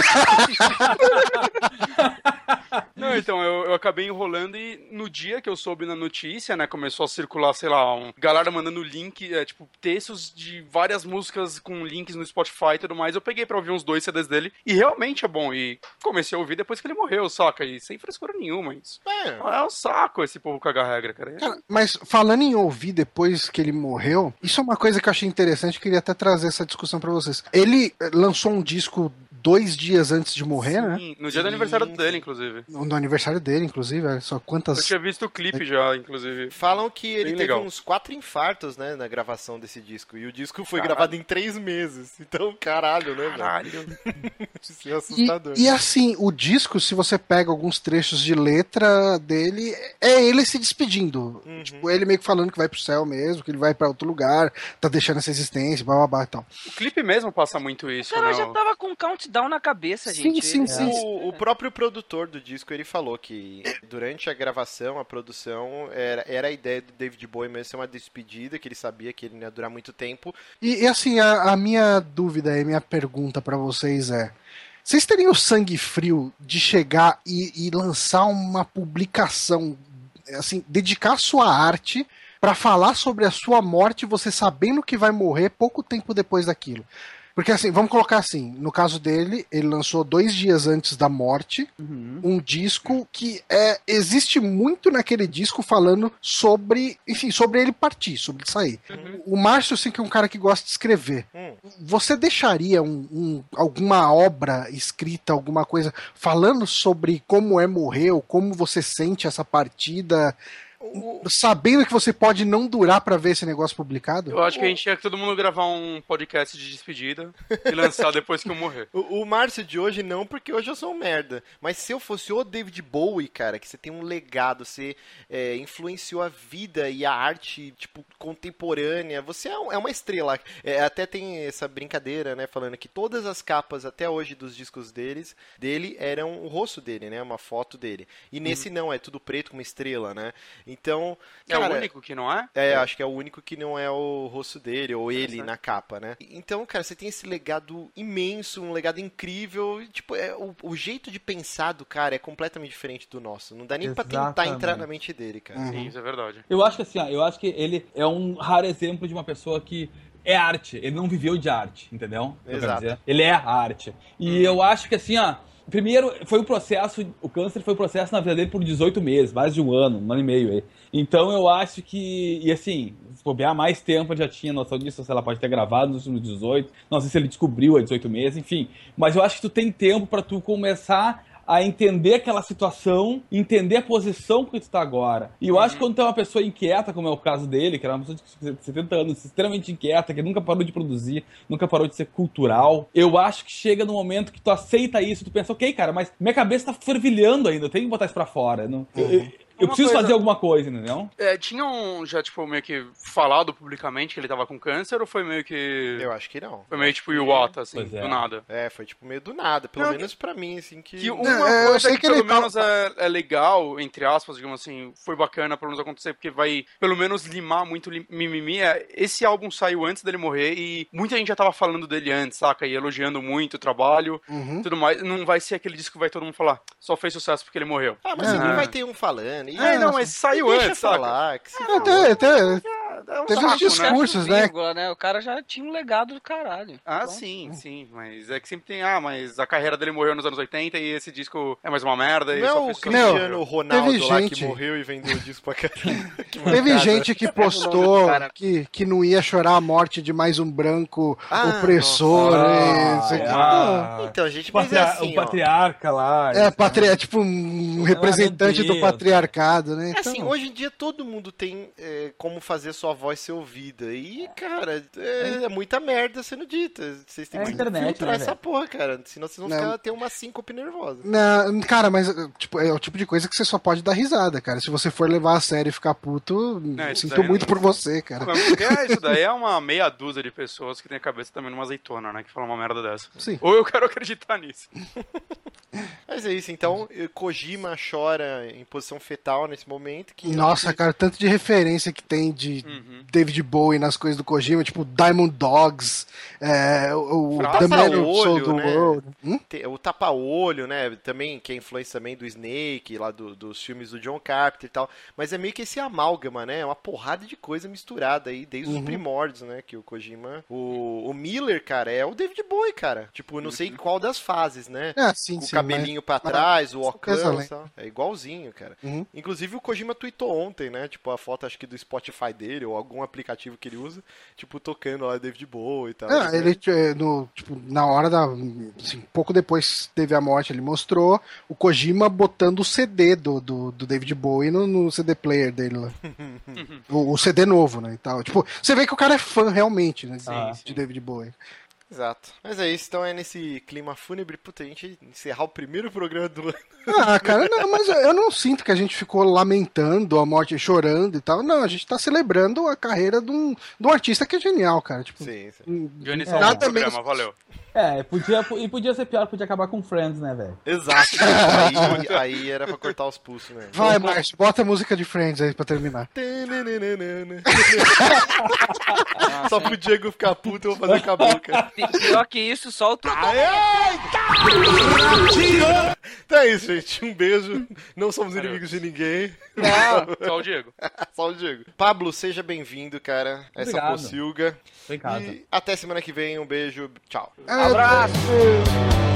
Não, então, eu, eu acabei enrolando e no dia que eu soube na notícia, né, começou a circular, sei lá, um galera mandando link, é, tipo, textos de várias músicas com links no Spotify e tudo mais. Eu peguei pra ouvir uns dois CDs dele e realmente é bom. E comecei a ouvir depois que ele morreu, saca? E sem frescura nenhuma, isso. É, É um saco esse povo cagar regra, cara. Cara, mas falando em ouvir depois que ele morreu, isso é uma coisa que eu achei interessante, queria até trazer essa discussão pra vocês. Ele eh, lançou um disco dois dias antes de morrer, né? Sim, no dia do aniversário dele, inclusive. No aniversário dele, inclusive, olha só Eu quantas. tinha visto o clipe já, inclusive. Falam que ele Bem teve legal. uns quatro infartos, né, na gravação desse disco. E o disco foi Caralho. gravado em três meses. Então, caralho, né, velho? Caralho. Isso é E, assustador. e assim, o disco, se você pega alguns trechos de letra dele, é ele se despedindo. Uhum. Tipo, ele meio que falando que vai pro céu mesmo, que ele vai pra outro lugar, tá deixando essa existência, blá blá blá e tal. O clipe mesmo passa muito isso, cara né? já tava com um countdown na cabeça, Sim, gente. sim, Ele- sim. O, o próprio produtor do disco, ele falou que durante a gravação, a produção, era, era a ideia do David Bowie mesmo ser uma despedida, que ele sabia que ele não ia durar muito tempo. E, e, assim, a, a minha dúvida e minha pergunta pra vocês é: vocês teriam o sangue frio de chegar e, e lançar uma publicação, assim, dedicar a sua arte pra falar sobre a sua morte, você sabendo que vai morrer pouco tempo depois daquilo? Porque assim, vamos colocar assim, no caso dele, ele lançou dois dias antes da morte Uhum. um disco que é existe muito naquele disco falando sobre, enfim, sobre ele partir, sobre sair. O Márcio, assim, que é um cara que gosta de escrever. Hum. Você deixaria um- um- alguma obra escrita, alguma coisa, falando sobre como é morrer, ou como você sente essa partida, sabendo que você pode não durar pra ver esse negócio publicado? Eu acho que a gente tinha que todo mundo gravar um podcast de despedida e lançar depois que eu morrer. O, o Márcio de hoje não, porque hoje eu sou um merda. Mas se eu fosse o David Bowie, cara, que você tem um legado, você é, influenciou a vida e a arte, tipo, contemporânea, você é, um- é uma estrela. É, até tem essa brincadeira, né, falando que todas as capas até hoje dos discos deles, dele eram o rosto dele, né, uma foto dele. E nesse não, é tudo preto com uma estrela, né. Então, É cara, o único que não é? é, acho que é o único que não é o rosto dele, ou ele na capa, né? Então, cara, você tem esse legado imenso, um legado incrível. e, tipo, é, o, o jeito de pensar do cara é completamente diferente do nosso. Não dá nem pra tentar Exatamente. entrar na mente dele, cara. Sim, isso é verdade. Eu acho que assim, ó, eu acho que ele é um raro exemplo de uma pessoa que é arte. Ele não viveu de arte, entendeu? Exato. dizer? Ele é a arte. E eu acho que assim, ó. Primeiro, foi um processo, o câncer foi um processo na vida dele por 18 meses, mais de um ano, um ano e meio aí. Então eu acho que, e assim, se bobear mais tempo, eu já tinha noção disso, sei lá, pode ter gravado nos últimos 18, não sei se ele descobriu há 18 meses, enfim. Mas eu acho que tu tem tempo pra tu começar a entender aquela situação, entender a posição que tu tá agora. E eu acho que quando tu é uma pessoa inquieta, como é o caso dele, que era uma pessoa de 70 anos, extremamente inquieta, que nunca parou de produzir, nunca parou de ser cultural, eu acho que chega no momento que tu aceita isso, tu pensa, ok, cara, mas minha cabeça tá fervilhando ainda, eu tenho que botar isso pra fora. Não, eu, eu- eu preciso coisa- fazer alguma coisa, entendeu? É, tinham já, tipo, meio que falado publicamente que ele tava com câncer ou foi meio que. Eu acho que não. Foi meio tipo Iwata, assim, é. do nada? É, foi tipo meio do nada, pelo Não, menos pra mim, assim, que. Que uma Não, é, eu coisa sei que, que ele pelo tá- menos é, é legal, entre aspas, digamos assim, foi bacana pelo menos acontecer, porque vai pelo menos limar muito li- mimimi. É, esse álbum saiu antes dele morrer e muita gente já tava falando dele antes, saca? E elogiando muito o trabalho Uhum. tudo mais. Não vai ser aquele disco que vai todo mundo falar, só fez sucesso porque ele morreu. Ah, mas É. sempre vai ter um falando. E, É, não, mas saiu deixa antes, saca? falar. Que se Até, até, É um Teve saco, uns discursos, né? Vírgula, né? O cara já tinha um legado do caralho. Ah, Então, sim, sim, mas é que sempre tem, ah, mas a carreira dele morreu nos anos 80 e esse disco é mais uma merda e Não é só o. Cristiano Ronaldo teve lá gente- que morreu e vendeu o disco pra caralho. Teve gente que postou que, que não ia chorar a morte de mais um branco Ah, opressor. e isso aqui. Ah, Então, gente, o, mas é assim, o ó. patriarca lá. É, patri... é tipo um representante meu do patriarcado, né? É Então, assim, hoje em dia todo mundo tem é, como fazer sua voz ser ouvida. E, cara, é, é muita merda sendo dita. Vocês têm É que internet, filtrar né, essa velho? porra, cara. Senão vocês vão Não. ficar, ter uma síncope nervosa. Não, cara, mas tipo, é o tipo de coisa que você só pode dar risada, cara. Se você for levar a sério e ficar puto, isso sinto daí muito não- por você, cara. É, isso daí é uma meia dúzia de pessoas que tem a cabeça também numa azeitona, né? Que falam uma merda dessa. Sim. Ou eu quero acreditar nisso. Mas é isso, então Kojima chora em posição fetal nesse momento. Que Nossa, cara, tanto de referência que tem de Uhum. David Bowie nas coisas do Kojima, tipo Diamond Dogs, é, o, o The Man Who olho, Sold the né? World. Hum? O tapa-olho, né? Também, que é influência também do Snake, lá do- dos filmes do John Carpenter e tal. Mas é meio que esse amálgama, né? É uma porrada de coisa misturada aí, desde Uhum. os primórdios, né? Que o Kojima. O, o Miller, cara, é o David Bowie, cara. Tipo, não sei qual das fases, né? Ah, sim, o sim. cabelinho pra mas- trás, o certeza, óculos né? e tal. É igualzinho, cara. Uhum. Inclusive o Kojima tweetou ontem, né? Tipo, a foto acho que do Spotify dele, ou algum aplicativo que ele usa, tipo, tocando lá David Bowie e tal. Ah, ele, é, no, tipo, na hora da. Assim, pouco depois teve a morte, ele mostrou o Kojima botando o CD do, do, do David Bowie no, no CD player dele lá. o, o CD novo, né? E tal. Tipo, você vê que o cara é fã realmente, né? de- Sim, de David Bowie. Exato. Mas é isso, então é nesse clima fúnebre, puta, a gente encerrar o primeiro programa do ano. Ah, cara, não, mas eu não sinto que a gente ficou lamentando a morte, chorando e tal. Não, a gente tá celebrando a carreira de um, de um artista que é genial, cara. Tipo, Sim, sim. Johnny salvou o Nada programa, menos- valeu. É, podia, e podia ser pior, podia acabar com Friends, né, velho? Exato. aí, aí era pra cortar os pulsos, né? Vai, Márcio, bota a música de Friends aí pra terminar. Só pro Diego ficar puto, eu vou fazer com a boca. Pi- Pior que isso, só o Então é isso, gente. Um beijo. Não somos inimigos de ninguém. Não, Só o Diego. Só o Diego. Pablo, seja bem-vindo, cara. Essa Obrigado. pocilga. Casa. E até semana que vem. Um beijo. Tchau. É, abraço.